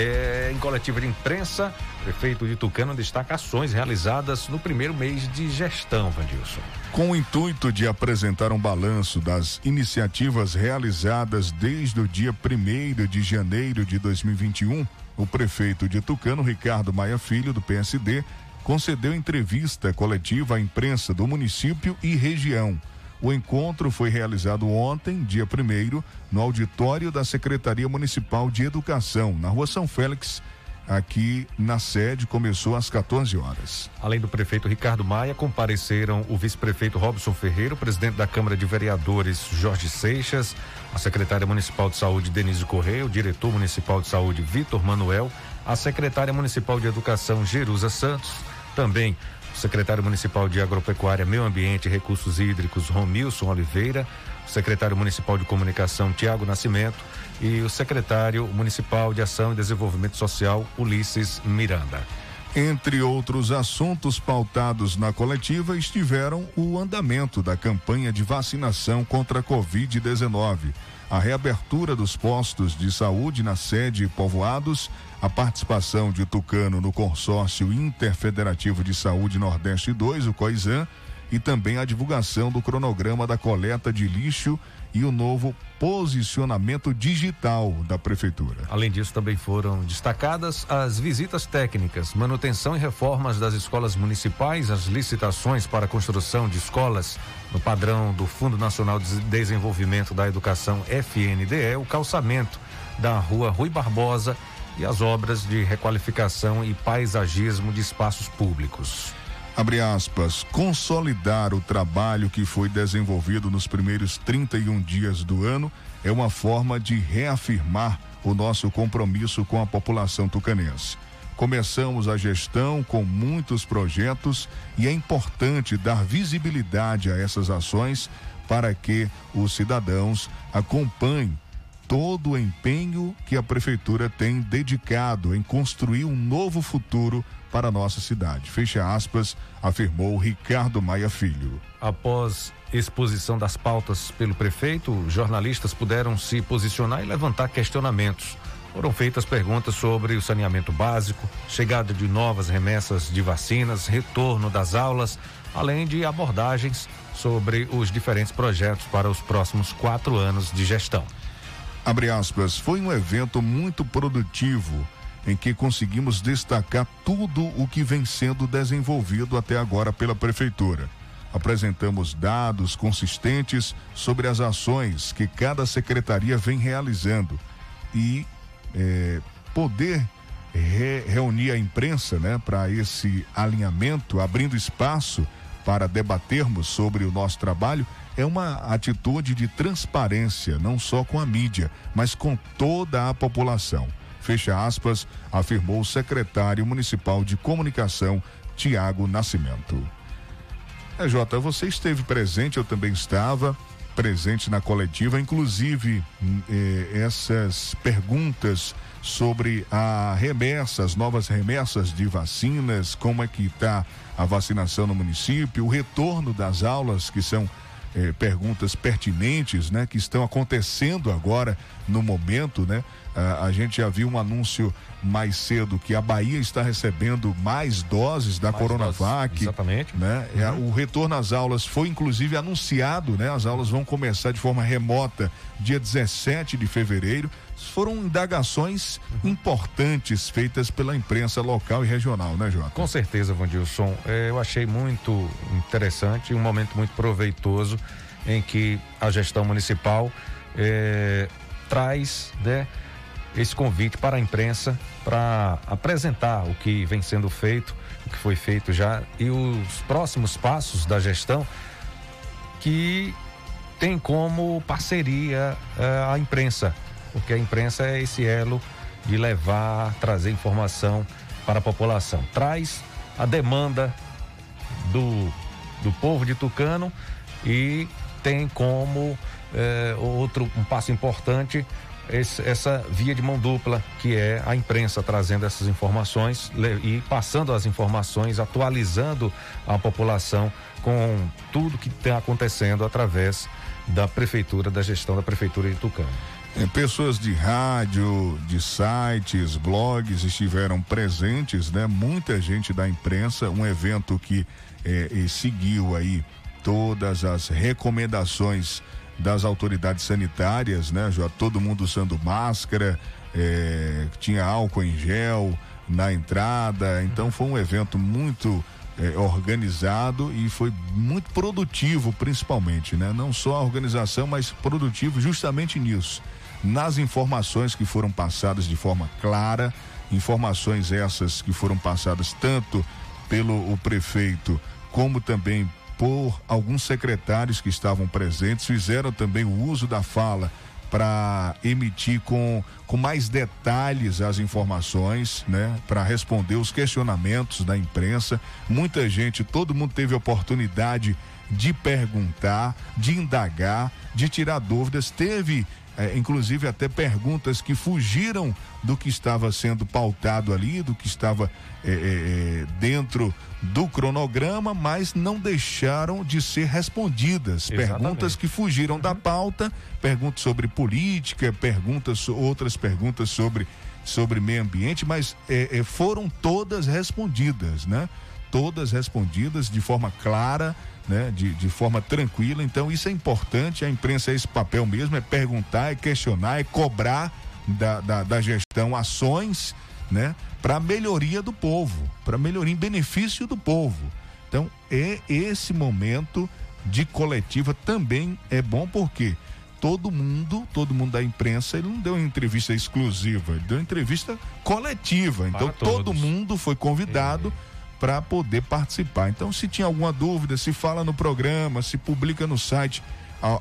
Speaker 1: É, em coletiva de imprensa, o prefeito de Tucano destaca ações realizadas no primeiro mês de gestão, Vandilson.
Speaker 2: Com o intuito de apresentar um balanço das iniciativas realizadas desde o dia 1 de janeiro de 2021, o prefeito de Tucano, Ricardo Maia Filho, do PSD, concedeu entrevista coletiva à imprensa do município e região. O encontro foi realizado ontem, dia 1 no auditório da Secretaria Municipal de Educação, na rua São Félix. Aqui na sede começou às 14 horas.
Speaker 1: Além do prefeito Ricardo Maia, compareceram o vice-prefeito Robson Ferreira, o presidente da Câmara de Vereadores Jorge Seixas, a secretária municipal de saúde Denise Correia, o diretor municipal de saúde Vitor Manuel, a secretária municipal de educação Jerusa Santos, também secretário municipal de Agropecuária, Meio Ambiente e Recursos Hídricos, Romilson Oliveira, o secretário municipal de Comunicação, Tiago Nascimento, e o secretário municipal de Ação e Desenvolvimento Social, Ulisses Miranda.
Speaker 2: Entre outros assuntos pautados na coletiva estiveram o andamento da campanha de vacinação contra a Covid-19, a reabertura dos postos de saúde na sede e povoados, a participação de Tucano no consórcio interfederativo de saúde Nordeste 2, o COISAN, e também a divulgação do cronograma da coleta de lixo e o novo posicionamento digital da prefeitura.
Speaker 1: Além disso, também foram destacadas as visitas técnicas, manutenção e reformas das escolas municipais, as licitações para a construção de escolas no padrão do Fundo Nacional de Desenvolvimento da Educação FNDE, o calçamento da Rua Rui Barbosa e as obras de requalificação e paisagismo de espaços públicos
Speaker 2: abre aspas, consolidar o trabalho que foi desenvolvido nos primeiros 31 dias do ano é uma forma de reafirmar o nosso compromisso com a população tucanense. Começamos a gestão com muitos projetos e é importante dar visibilidade a essas ações para que os cidadãos acompanhem todo o empenho que a prefeitura tem dedicado em construir um novo futuro para a nossa cidade. Fecha aspas, afirmou Ricardo Maia Filho.
Speaker 1: Após exposição das pautas pelo prefeito, jornalistas puderam se posicionar e levantar questionamentos. Foram feitas perguntas sobre o saneamento básico, chegada de novas remessas de vacinas, retorno das aulas, além de abordagens sobre os diferentes projetos para os próximos quatro anos de gestão.
Speaker 2: Abre aspas, foi um evento muito produtivo em que conseguimos destacar tudo o que vem sendo desenvolvido até agora pela Prefeitura. Apresentamos dados consistentes sobre as ações que cada secretaria vem realizando e é, poder re reunir a imprensa né, para esse alinhamento, abrindo espaço para debatermos sobre o nosso trabalho, é uma atitude de transparência, não só com a mídia, mas com toda a população. Fecha aspas, afirmou o secretário municipal de comunicação, Tiago Nascimento. É, Jota, você esteve presente, eu também estava presente na coletiva, inclusive eh, essas perguntas sobre a remessa, as novas remessas de vacinas, como é que está a vacinação no município, o retorno das aulas, que são eh, perguntas pertinentes, né, que estão acontecendo agora no momento, né? A, a gente já viu um anúncio mais cedo que a Bahia está recebendo mais doses da mais Coronavac. Doses,
Speaker 1: exatamente.
Speaker 2: Né? É, uhum. O retorno às aulas foi inclusive anunciado, né? As aulas vão começar de forma remota dia 17 de fevereiro. Foram indagações importantes feitas pela imprensa local e regional, né, Jota?
Speaker 1: Com certeza, Vandilson. É, eu achei muito interessante, um momento muito proveitoso em que a gestão municipal é, traz, né? esse convite para a imprensa para apresentar o que vem sendo feito, o que foi feito já e os próximos passos da gestão que tem como parceria uh, a imprensa, porque a imprensa é esse elo de levar, trazer informação para a população. Traz a demanda do, do povo de Tucano e tem como uh, outro um passo importante esse, essa via de mão dupla que é a imprensa trazendo essas informações e passando as informações, atualizando a população com tudo que está acontecendo através da prefeitura, da gestão da prefeitura de Tucano.
Speaker 2: É, pessoas de rádio, de sites, blogs estiveram presentes, né? Muita gente da imprensa, um evento que é, seguiu aí todas as recomendações das autoridades sanitárias, né? Já todo mundo usando máscara, é, tinha álcool em gel na entrada, então foi um evento muito é, organizado e foi muito produtivo, principalmente, né? Não só a organização, mas produtivo justamente nisso, nas informações que foram passadas de forma clara, informações essas que foram passadas tanto pelo o prefeito como também por alguns secretários que estavam presentes, fizeram também o uso da fala para emitir com, com mais detalhes as informações, né? Para responder os questionamentos da imprensa. Muita gente, todo mundo teve oportunidade de perguntar, de indagar, de tirar dúvidas. Teve é, inclusive até perguntas que fugiram do que estava sendo pautado ali, do que estava é, é, é, dentro do cronograma, mas não deixaram de ser respondidas. Exatamente. Perguntas que fugiram da pauta, perguntas sobre política, perguntas, outras perguntas sobre, sobre meio ambiente, mas é, é, foram todas respondidas, né? Todas respondidas de forma clara né, de, de forma tranquila. Então, isso é importante. A imprensa é esse papel mesmo: é perguntar, é questionar, é cobrar da, da, da gestão ações né, para melhoria do povo, para melhoria em benefício do povo. Então, é esse momento de coletiva também é bom porque todo mundo, todo mundo da imprensa, ele não deu uma entrevista exclusiva, ele deu uma entrevista coletiva. Então todo mundo foi convidado. É para poder participar. Então, se tinha alguma dúvida, se fala no programa, se publica no site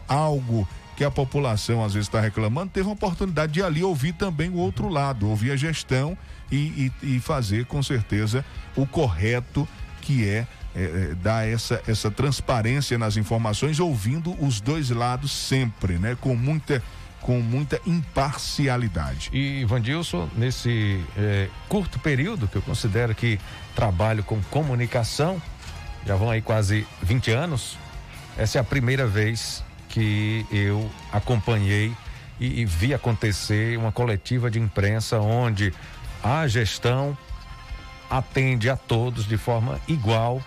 Speaker 2: algo que a população às vezes está reclamando, teve uma oportunidade de ali ouvir também o outro lado, ouvir a gestão e, e, e fazer com certeza o correto que é, é, é, dar essa, essa transparência nas informações, ouvindo os dois lados sempre, né? Com muita com muita imparcialidade.
Speaker 1: E Vandilson, nesse é, curto período que eu considero que trabalho com comunicação, já vão aí quase 20 anos, essa é a primeira vez que eu acompanhei e, e vi acontecer uma coletiva de imprensa onde a gestão atende a todos de forma igual,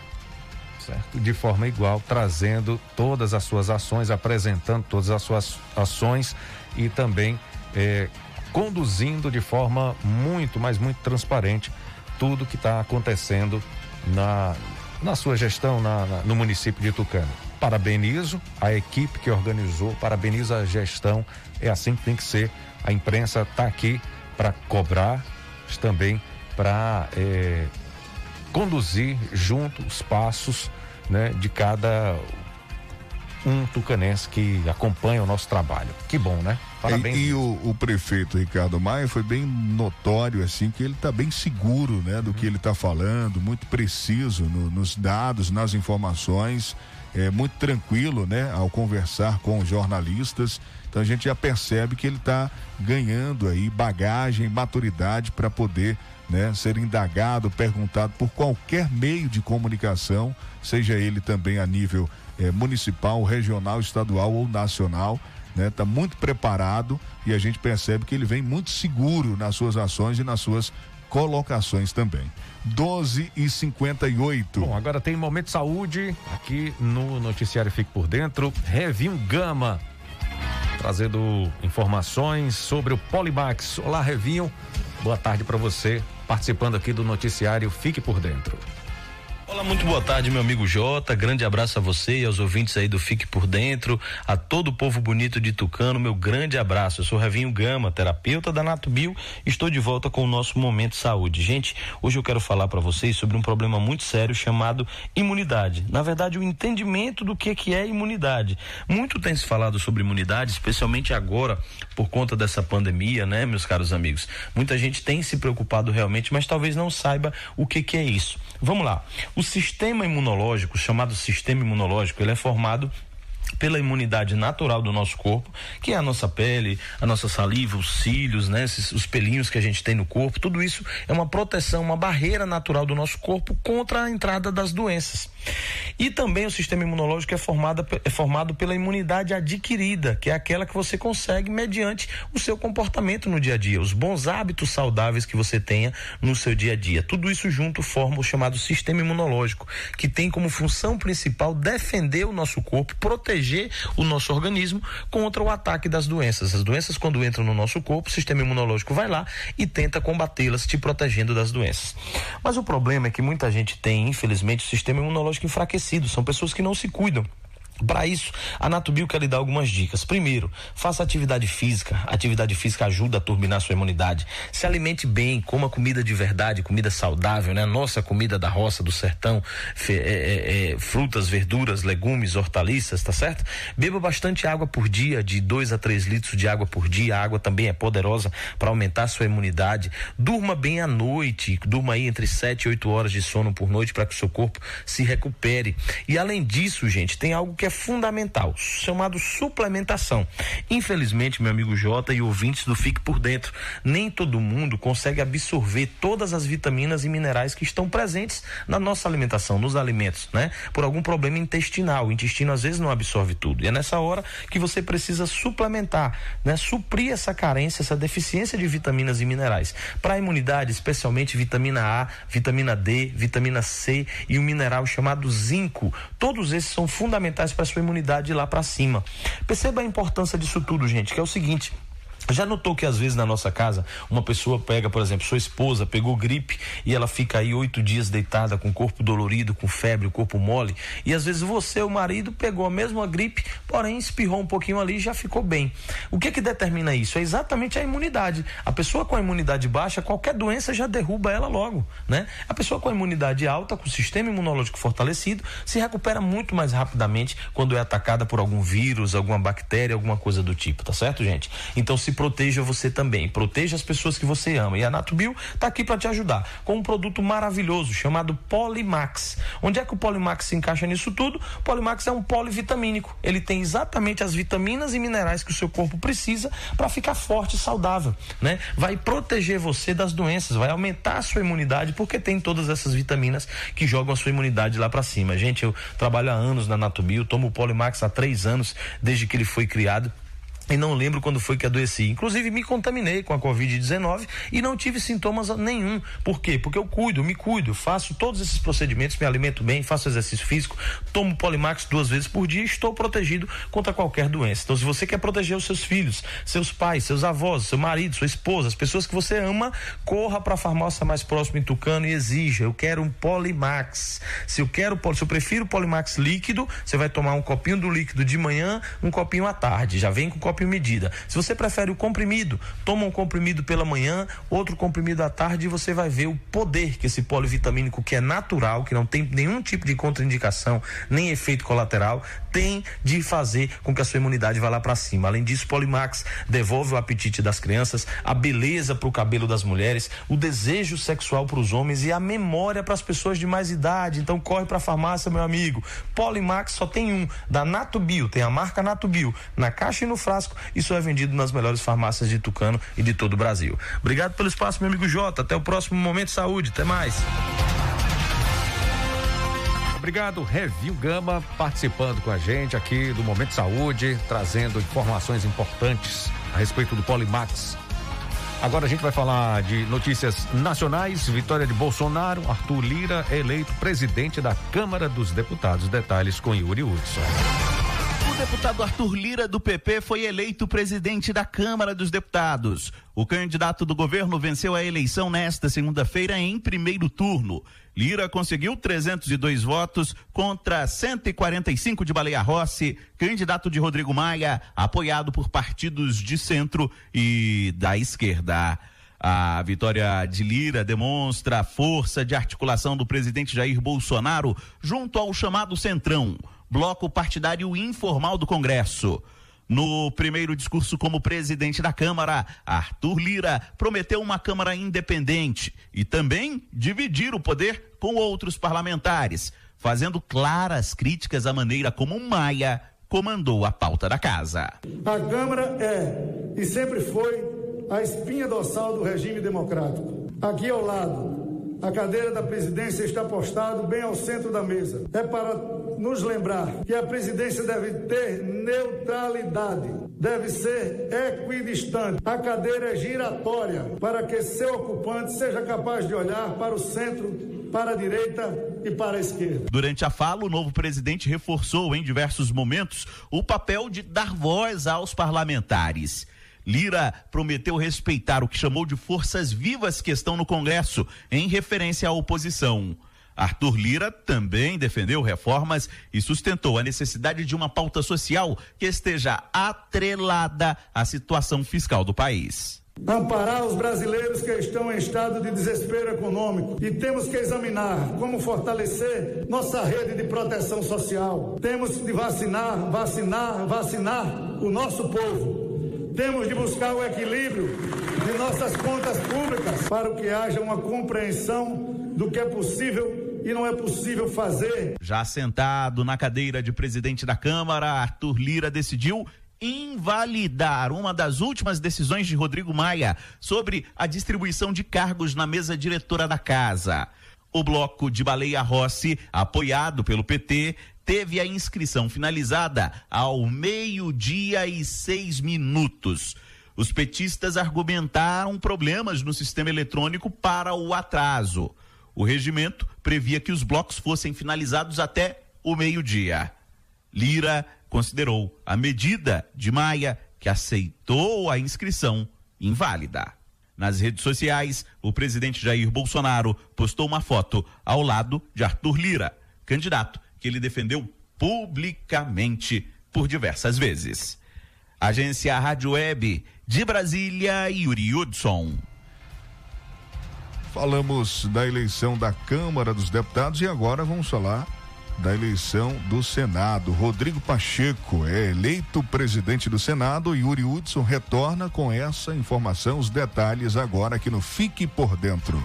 Speaker 1: certo? De forma igual, trazendo todas as suas ações, apresentando todas as suas ações e também é, conduzindo de forma muito, mas muito transparente tudo que está acontecendo na, na sua gestão na, na, no município de Tucano. Parabenizo a equipe que organizou, parabenizo a gestão. É assim que tem que ser. A imprensa está aqui para cobrar, também para é, conduzir junto os passos né, de cada um tucanense que acompanha o nosso trabalho. Que bom, né?
Speaker 2: Parabéns. E, e o, o, prefeito Ricardo Maia foi bem notório, assim, que ele está bem seguro, né, do uhum. que ele está falando, muito preciso no, nos dados, nas informações, é muito tranquilo, né, ao conversar com os jornalistas. Então a gente já percebe que ele está ganhando aí bagagem, maturidade para poder né, ser indagado, perguntado por qualquer meio de comunicação, seja ele também a nível eh, municipal, regional, estadual ou nacional. Está né, tá muito preparado e a gente percebe que ele vem muito seguro nas suas ações e nas suas colocações também. 12 e 58.
Speaker 1: Bom, agora tem Momento de Saúde aqui no Noticiário Fique por Dentro. Revim Gama trazendo informações sobre o Polimax. Olá, Revinho. Boa tarde para você participando aqui do noticiário Fique por Dentro.
Speaker 16: Olá, muito boa tarde, meu amigo Jota. Grande abraço a você e aos ouvintes aí do Fique por Dentro, a todo o povo bonito de Tucano, meu grande abraço. Eu sou Revinho Gama, terapeuta da Natubio, estou de volta com o nosso Momento Saúde. Gente, hoje eu quero falar para vocês sobre um problema muito sério chamado imunidade. Na verdade, o entendimento do que que é imunidade. Muito tem se falado sobre imunidade, especialmente agora por conta dessa pandemia, né, meus caros amigos. Muita gente tem se preocupado realmente, mas talvez não saiba o que que é isso. Vamos lá. O sistema imunológico, chamado sistema imunológico, ele é formado pela imunidade natural do nosso corpo, que é a nossa pele, a nossa saliva, os cílios, né, esses, os pelinhos que a gente tem no corpo, tudo isso é uma proteção, uma barreira natural do nosso corpo contra a entrada das doenças. E também o sistema imunológico é formado, é formado pela imunidade adquirida, que é aquela que você consegue mediante o seu comportamento no dia a dia, os bons hábitos saudáveis que você tenha no seu dia a dia. Tudo isso junto forma o chamado sistema imunológico, que tem como função principal defender o nosso corpo, proteger o nosso organismo contra o ataque das doenças. As doenças, quando entram no nosso corpo, o sistema imunológico vai lá e tenta combatê-las, te protegendo das doenças. Mas o problema é que muita gente tem, infelizmente, o sistema imunológico enfraquecido, são pessoas que não se cuidam. Para isso, a Natubio quer lhe dar algumas dicas. Primeiro, faça atividade física. atividade física ajuda a turbinar sua imunidade. Se alimente bem, coma comida de verdade, comida saudável, né? Nossa comida da roça, do sertão, é, é, é, frutas, verduras, legumes, hortaliças, tá certo? Beba bastante água por dia, de 2 a 3 litros de água por dia. A água também é poderosa para aumentar sua imunidade. Durma bem à noite, durma aí entre 7 e 8 horas de sono por noite para que o seu corpo se recupere. E além disso, gente, tem algo que é fundamental, chamado suplementação. Infelizmente, meu amigo Jota e ouvintes do Fique por Dentro, nem todo mundo consegue absorver todas as vitaminas e minerais que estão presentes na nossa alimentação, nos alimentos, né? Por algum problema intestinal. O intestino às vezes não absorve tudo. E é nessa hora que você precisa suplementar, né? Suprir essa carência, essa deficiência de vitaminas e minerais. Para a imunidade, especialmente vitamina A, vitamina D, vitamina C e um mineral chamado zinco. Todos esses são fundamentais para sua imunidade lá para cima. Perceba a importância disso tudo, gente, que é o seguinte: Já notou que às vezes na nossa casa uma pessoa pega, por exemplo, sua esposa pegou gripe e ela fica aí oito dias deitada com o corpo dolorido, com febre, o corpo mole, e às vezes você, o marido, pegou a mesma gripe, porém espirrou um pouquinho ali e já ficou bem. O que que determina isso? É exatamente a imunidade. A pessoa com a imunidade baixa, qualquer doença já derruba ela logo, né? A pessoa com a imunidade alta, com o sistema imunológico fortalecido, se recupera muito mais rapidamente quando é atacada por algum vírus, alguma bactéria, alguma coisa do tipo, tá certo, gente? Então se proteja você também, proteja as pessoas que você ama. E a Natubio está aqui para te ajudar com um produto maravilhoso chamado Polimax. Onde é que o Polimax se encaixa nisso tudo? O Polimax é um polivitamínico. Ele tem exatamente as vitaminas e minerais que o seu corpo precisa para ficar forte e saudável, né? Vai proteger você das doenças, vai aumentar a sua imunidade porque tem todas essas vitaminas que jogam a sua imunidade lá para cima. Gente, eu trabalho há anos na Natubio, tomo o Polimax há três anos desde que ele foi criado e não lembro quando foi que adoeci. Inclusive me contaminei com a Covid-19 e não tive sintomas nenhum. Por quê? Porque eu cuido, me cuido, faço todos esses procedimentos, me alimento bem, faço exercício físico, tomo Polimax duas vezes por dia e estou protegido contra qualquer doença. Então, se você quer proteger os seus filhos, seus pais, seus avós, seu marido, sua esposa, as pessoas que você ama, corra para a farmácia mais próxima em Tucano e exija. Eu quero um Polimax. Se eu quero, se eu prefiro Polimax líquido, você vai tomar um copinho do líquido de manhã, um copinho à tarde. Já vem com copinho medida. Se você prefere o comprimido, toma um comprimido pela manhã, outro comprimido à tarde e você vai ver o poder que esse polivitamínico que é natural, que não tem nenhum tipo de contraindicação, nem efeito colateral, tem de fazer com que a sua imunidade vá lá para cima. Além disso, Polimax devolve o apetite das crianças, a beleza para o cabelo das mulheres, o desejo sexual para os homens e a memória para as pessoas de mais idade. Então corre para a farmácia, meu amigo. Polimax só tem um, da Natubio, tem a marca Natubio, na caixa e no frasco. Isso é vendido nas melhores farmácias de Tucano e de todo o Brasil. Obrigado pelo espaço, meu amigo Jota. Até o próximo Momento de Saúde. Até mais.
Speaker 1: Obrigado, Revil Gama, participando com a gente aqui do Momento Saúde, trazendo informações importantes a respeito do Polimax. Agora a gente vai falar de notícias nacionais. Vitória de Bolsonaro, Arthur Lira eleito presidente da Câmara dos Deputados. Detalhes com Yuri Hudson.
Speaker 17: Deputado Arthur Lira, do PP, foi eleito presidente da Câmara dos Deputados. O candidato do governo venceu a eleição nesta segunda-feira em primeiro turno. Lira conseguiu 302 votos contra 145 de Baleia Rossi, candidato de Rodrigo Maia, apoiado por partidos de centro e da esquerda. A vitória de Lira demonstra a força de articulação do presidente Jair Bolsonaro junto ao chamado Centrão, bloco partidário informal do Congresso. No primeiro discurso como presidente da Câmara, Arthur Lira prometeu uma Câmara independente e também dividir o poder com outros parlamentares, fazendo claras críticas à maneira como Maia comandou a pauta da casa.
Speaker 18: A Câmara é e sempre foi a espinha dorsal do regime democrático. Aqui ao lado, a cadeira da presidência está postado bem ao centro da mesa. É para nos lembrar que a presidência deve ter neutralidade, deve ser equidistante. A cadeira é giratória para que seu ocupante seja capaz de olhar para o centro para a direita e para a esquerda.
Speaker 17: Durante a fala, o novo presidente reforçou em diversos momentos o papel de dar voz aos parlamentares. Lira prometeu respeitar o que chamou de forças vivas que estão no Congresso, em referência à oposição. Arthur Lira também defendeu reformas e sustentou a necessidade de uma pauta social que esteja atrelada à situação fiscal do país.
Speaker 18: Amparar os brasileiros que estão em estado de desespero econômico e temos que examinar como fortalecer nossa rede de proteção social. Temos de vacinar, vacinar, vacinar o nosso povo. Temos de buscar o equilíbrio de nossas contas públicas para que haja uma compreensão do que é possível e não é possível fazer.
Speaker 17: Já sentado na cadeira de presidente da Câmara, Arthur Lira decidiu invalidar uma das últimas decisões de Rodrigo Maia sobre a distribuição de cargos na mesa diretora da casa. O bloco de Baleia Rossi, apoiado pelo PT, teve a inscrição finalizada ao meio-dia e seis minutos. Os petistas argumentaram problemas no sistema eletrônico para o atraso. O regimento previa que os blocos fossem finalizados até o meio-dia. Lira considerou a medida de Maia que aceitou a inscrição inválida. Nas redes sociais, o presidente Jair Bolsonaro postou uma foto ao lado de Arthur Lira, candidato que ele defendeu publicamente por diversas vezes. Agência Rádio Web de Brasília, Yuri Hudson.
Speaker 2: Falamos da eleição da Câmara dos Deputados e agora vamos falar da eleição do Senado. Rodrigo Pacheco é eleito presidente do Senado. Yuri Hudson retorna com essa informação, os detalhes agora aqui no Fique por Dentro.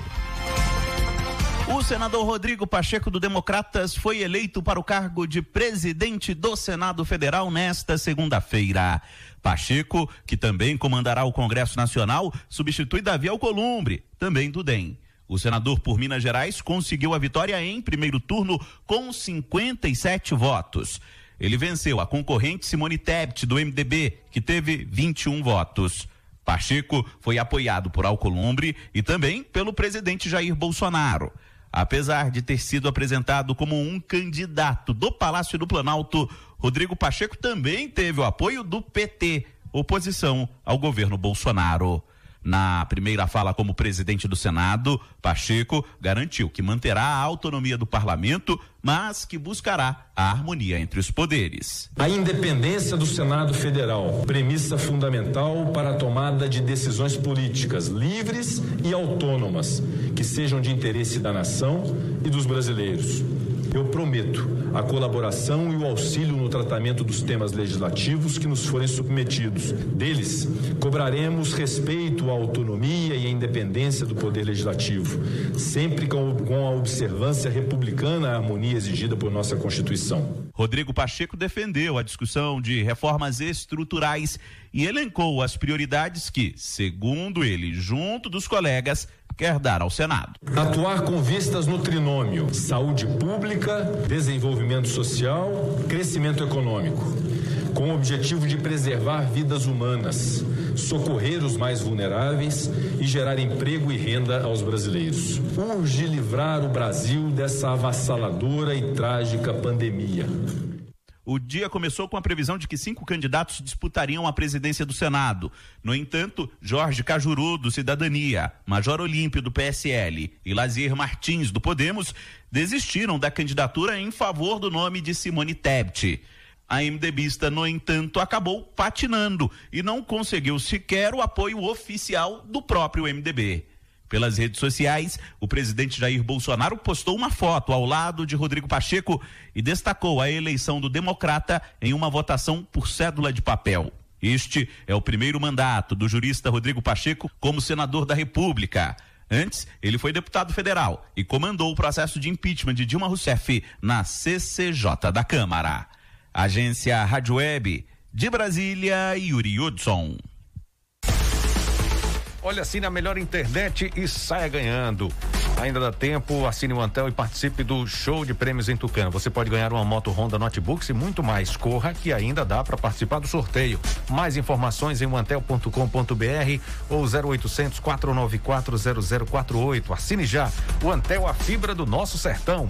Speaker 17: O senador Rodrigo Pacheco do Democratas foi eleito para o cargo de presidente do Senado Federal nesta segunda-feira. Pacheco, que também comandará o Congresso Nacional, substitui Davi Alcolumbre, também do DEM. O senador por Minas Gerais conseguiu a vitória em primeiro turno com 57 votos. Ele venceu a concorrente Simone Tebet, do MDB, que teve 21 votos. Pacheco foi apoiado por Alcolumbre e também pelo presidente Jair Bolsonaro. Apesar de ter sido apresentado como um candidato do Palácio do Planalto, Rodrigo Pacheco também teve o apoio do PT, oposição ao governo Bolsonaro. Na primeira fala como presidente do Senado, Pacheco garantiu que manterá a autonomia do parlamento, mas que buscará a harmonia entre os poderes.
Speaker 19: A independência do Senado Federal, premissa fundamental para a tomada de decisões políticas livres e autônomas, que sejam de interesse da nação e dos brasileiros. Eu prometo a colaboração e o auxílio no tratamento dos temas legislativos que nos forem submetidos. Deles, cobraremos respeito à autonomia e à independência do Poder Legislativo, sempre com, a observância republicana à harmonia exigida por nossa Constituição.
Speaker 17: Rodrigo Pacheco defendeu a discussão de reformas estruturais e elencou as prioridades que, segundo ele, junto dos colegas, quer dar ao Senado.
Speaker 19: Atuar com vistas no trinômio: saúde pública, desenvolvimento social, crescimento econômico, com o objetivo de preservar vidas humanas, socorrer os mais vulneráveis e gerar emprego e renda aos brasileiros. Urge livrar o Brasil dessa avassaladora e trágica pandemia.
Speaker 17: O dia começou com a previsão de que cinco candidatos disputariam a presidência do Senado. No entanto, Jorge Cajuru, do Cidadania, Major Olímpio, do PSL e Lazier Martins, do Podemos, desistiram da candidatura em favor do nome de Simone Tebet. A MDBista, no entanto, acabou patinando e não conseguiu sequer o apoio oficial do próprio MDB. Pelas redes sociais, o presidente Jair Bolsonaro postou uma foto ao lado de Rodrigo Pacheco e destacou a eleição do democrata em uma votação por cédula de papel. Este é o primeiro mandato do jurista Rodrigo Pacheco como senador da República. Antes, ele foi deputado federal e comandou o processo de impeachment de Dilma Rousseff na CCJ da Câmara. Agência Rádio Web de Brasília, Yuri Hudson.
Speaker 1: Olha, assine a melhor internet e saia ganhando. Ainda dá tempo, assine o Antel e participe do show de prêmios em Tucano. Você pode ganhar uma moto Honda Notebooks e muito mais. Corra que ainda dá para participar do sorteio. Mais informações em antel.com.br ou 0800 494 0048. Assine já. O Antel, a fibra do nosso sertão.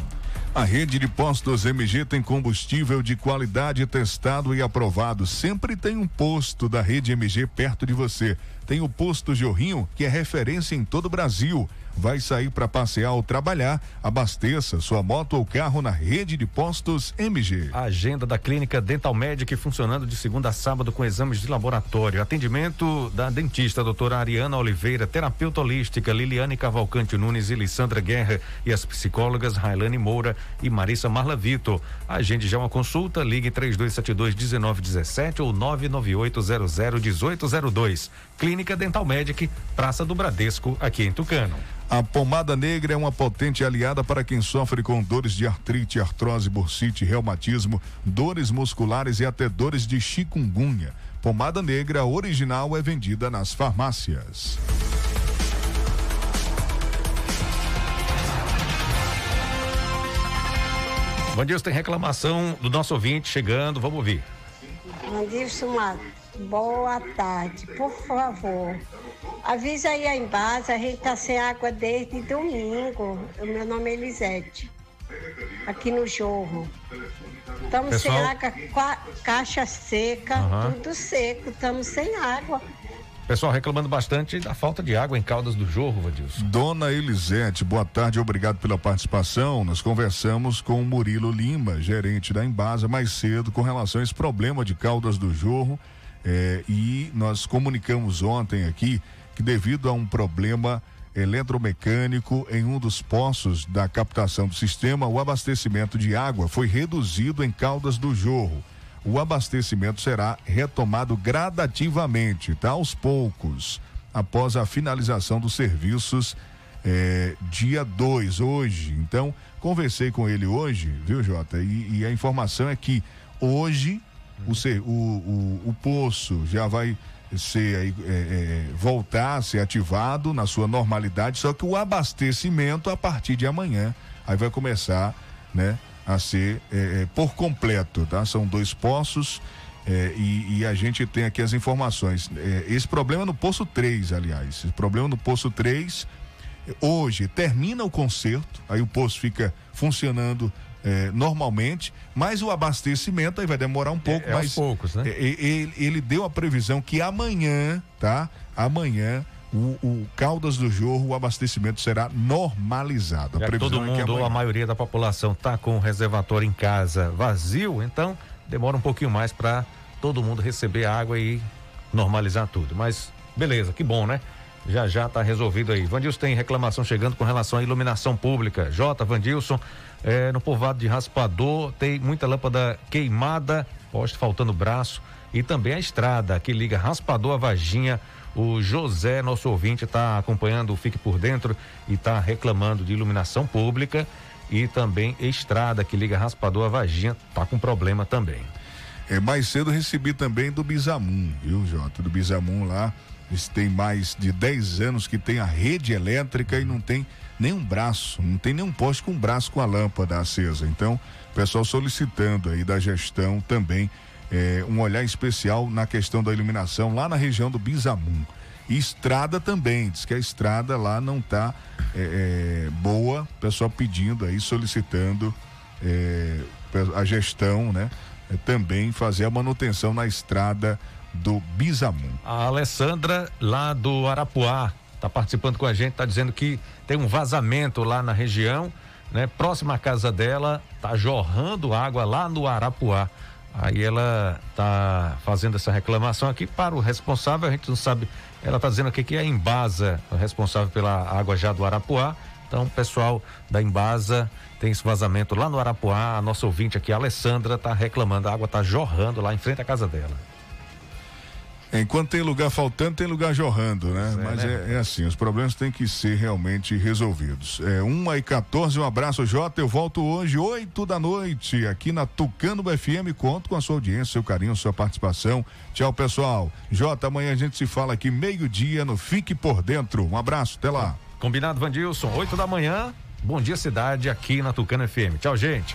Speaker 2: A rede de postos MG tem combustível de qualidade testado e aprovado. Sempre tem um posto da rede MG perto de você. Tem o posto Jorrinho, que é referência em todo o Brasil vai sair para passear ou trabalhar, abasteça sua moto ou carro na rede de postos MG.
Speaker 1: A agenda da Clínica Dental Medic funcionando de segunda a sábado com exames de laboratório. Atendimento da dentista doutora Ariana Oliveira, terapeuta holística Liliane Cavalcante Nunes e Lissandra Guerra e as psicólogas Railane Moura e Marissa Marla Vitor. Agende já uma consulta, ligue 3272 1917 ou 99800 1802. Clínica Dental Medic, Praça do Bradesco, aqui em Tucano.
Speaker 2: A pomada negra é uma potente aliada para quem sofre com dores de artrite, artrose, bursite, reumatismo, dores musculares e até dores de chikungunya. Pomada negra original é vendida nas farmácias.
Speaker 1: Bom dia, tem reclamação do nosso ouvinte chegando, vamos ouvir.
Speaker 20: Bom dia, Boa tarde, por favor. Avisa aí a Embasa, a gente tá sem água desde domingo. O meu nome é Elisete. Aqui no Jorro. Estamos
Speaker 1: Pessoal-
Speaker 20: sem água, qua- caixa seca,
Speaker 1: Aham.
Speaker 20: tudo seco, estamos sem água.
Speaker 1: Pessoal reclamando bastante da falta de água em Caldas do Jorro, Vadilson.
Speaker 2: Dona Elisete, boa tarde, obrigado pela participação. Nós conversamos com o Murilo Lima, gerente da Embasa, mais cedo com relação a esse problema de Caldas do Jorro. Eh, e nós comunicamos ontem aqui que, devido a um problema eletromecânico em um dos poços da captação do sistema, o abastecimento de água foi reduzido em Caldas do Jorro. O abastecimento será retomado gradativamente, tá? Aos poucos, após a finalização dos serviços é, dia 2, hoje. Então, conversei com ele hoje, viu, Jota? E, e a informação é que hoje o, o, o, poço já vai ser aí, é, é, voltar a ser ativado na sua normalidade, só que o abastecimento a partir de amanhã aí vai começar, né, a ser é, é, por completo, tá? São dois poços é, e, e a gente tem aqui as informações. É, esse problema no poço 3, aliás. Esse problema no poço 3 hoje termina o conserto, aí o poço fica funcionando eh, normalmente, mas o abastecimento aí vai demorar um pouco,
Speaker 1: é aos
Speaker 2: mas
Speaker 1: poucos, né?
Speaker 2: eh, eh, ele, ele deu a previsão que amanhã, tá? Amanhã o, o Caldas do Jorro, o abastecimento será normalizado. A
Speaker 1: todo
Speaker 2: é que
Speaker 1: mundo,
Speaker 2: amanhã.
Speaker 1: a maioria da população está com o reservatório em casa vazio, então demora um pouquinho mais para todo mundo receber água e normalizar tudo. Mas beleza, que bom, né? Já já está resolvido aí. Vandilson tem reclamação chegando com relação à iluminação pública. J. Vandilson, eh, no povoado de Raspador, tem muita lâmpada queimada, poste faltando braço e também a estrada que liga Raspador a Varginha. O José, nosso ouvinte, está acompanhando o Fique por Dentro e está reclamando de iluminação pública e também estrada que liga Raspador a Varginha, tá com problema também.
Speaker 2: É, mais cedo recebi também do Bizamum, viu, Jota? Do Bizamum lá. Eles têm mais de 10 anos que tem a rede elétrica e não tem nenhum braço, não tem nenhum poste com braço com a lâmpada acesa. Então, o pessoal solicitando aí da gestão também é, um olhar especial na questão da iluminação lá na região do Bizamum. E estrada também, diz que a estrada lá não tá é, é, boa, pessoal pedindo aí, solicitando é, a gestão, né? é, também fazer a manutenção na estrada do Bizamum.
Speaker 1: A Alessandra, lá do Arapuá, está participando com a gente, está dizendo que tem um vazamento lá na região, né? Próxima à casa dela, tá jorrando água lá no Arapuá. Aí ela tá fazendo essa reclamação aqui para o responsável, a gente não sabe. Ela tá dizendo aqui que é a Embasa, responsável pela água já do Arapuá. Então, o pessoal da Embasa tem esse vazamento lá no Arapuá. A nossa ouvinte aqui, a Alessandra, tá reclamando, a água tá jorrando lá em frente à casa dela.
Speaker 2: Enquanto tem lugar faltando, tem lugar jorrando, né?
Speaker 1: É,
Speaker 2: Mas
Speaker 1: né?
Speaker 2: é, é assim, os problemas têm que ser realmente resolvidos. É 1 e 14, um abraço, Jota. Eu volto hoje, 8 da noite, aqui na Tucano FM. Conto com a sua audiência, seu carinho, sua participação. Tchau, pessoal. Jota, amanhã a gente se fala aqui meio-dia no Fique por Dentro. Um abraço, até lá.
Speaker 1: Combinado, Vandilson, 8 da manhã. Bom dia, cidade, aqui na Tucano FM. Tchau, gente.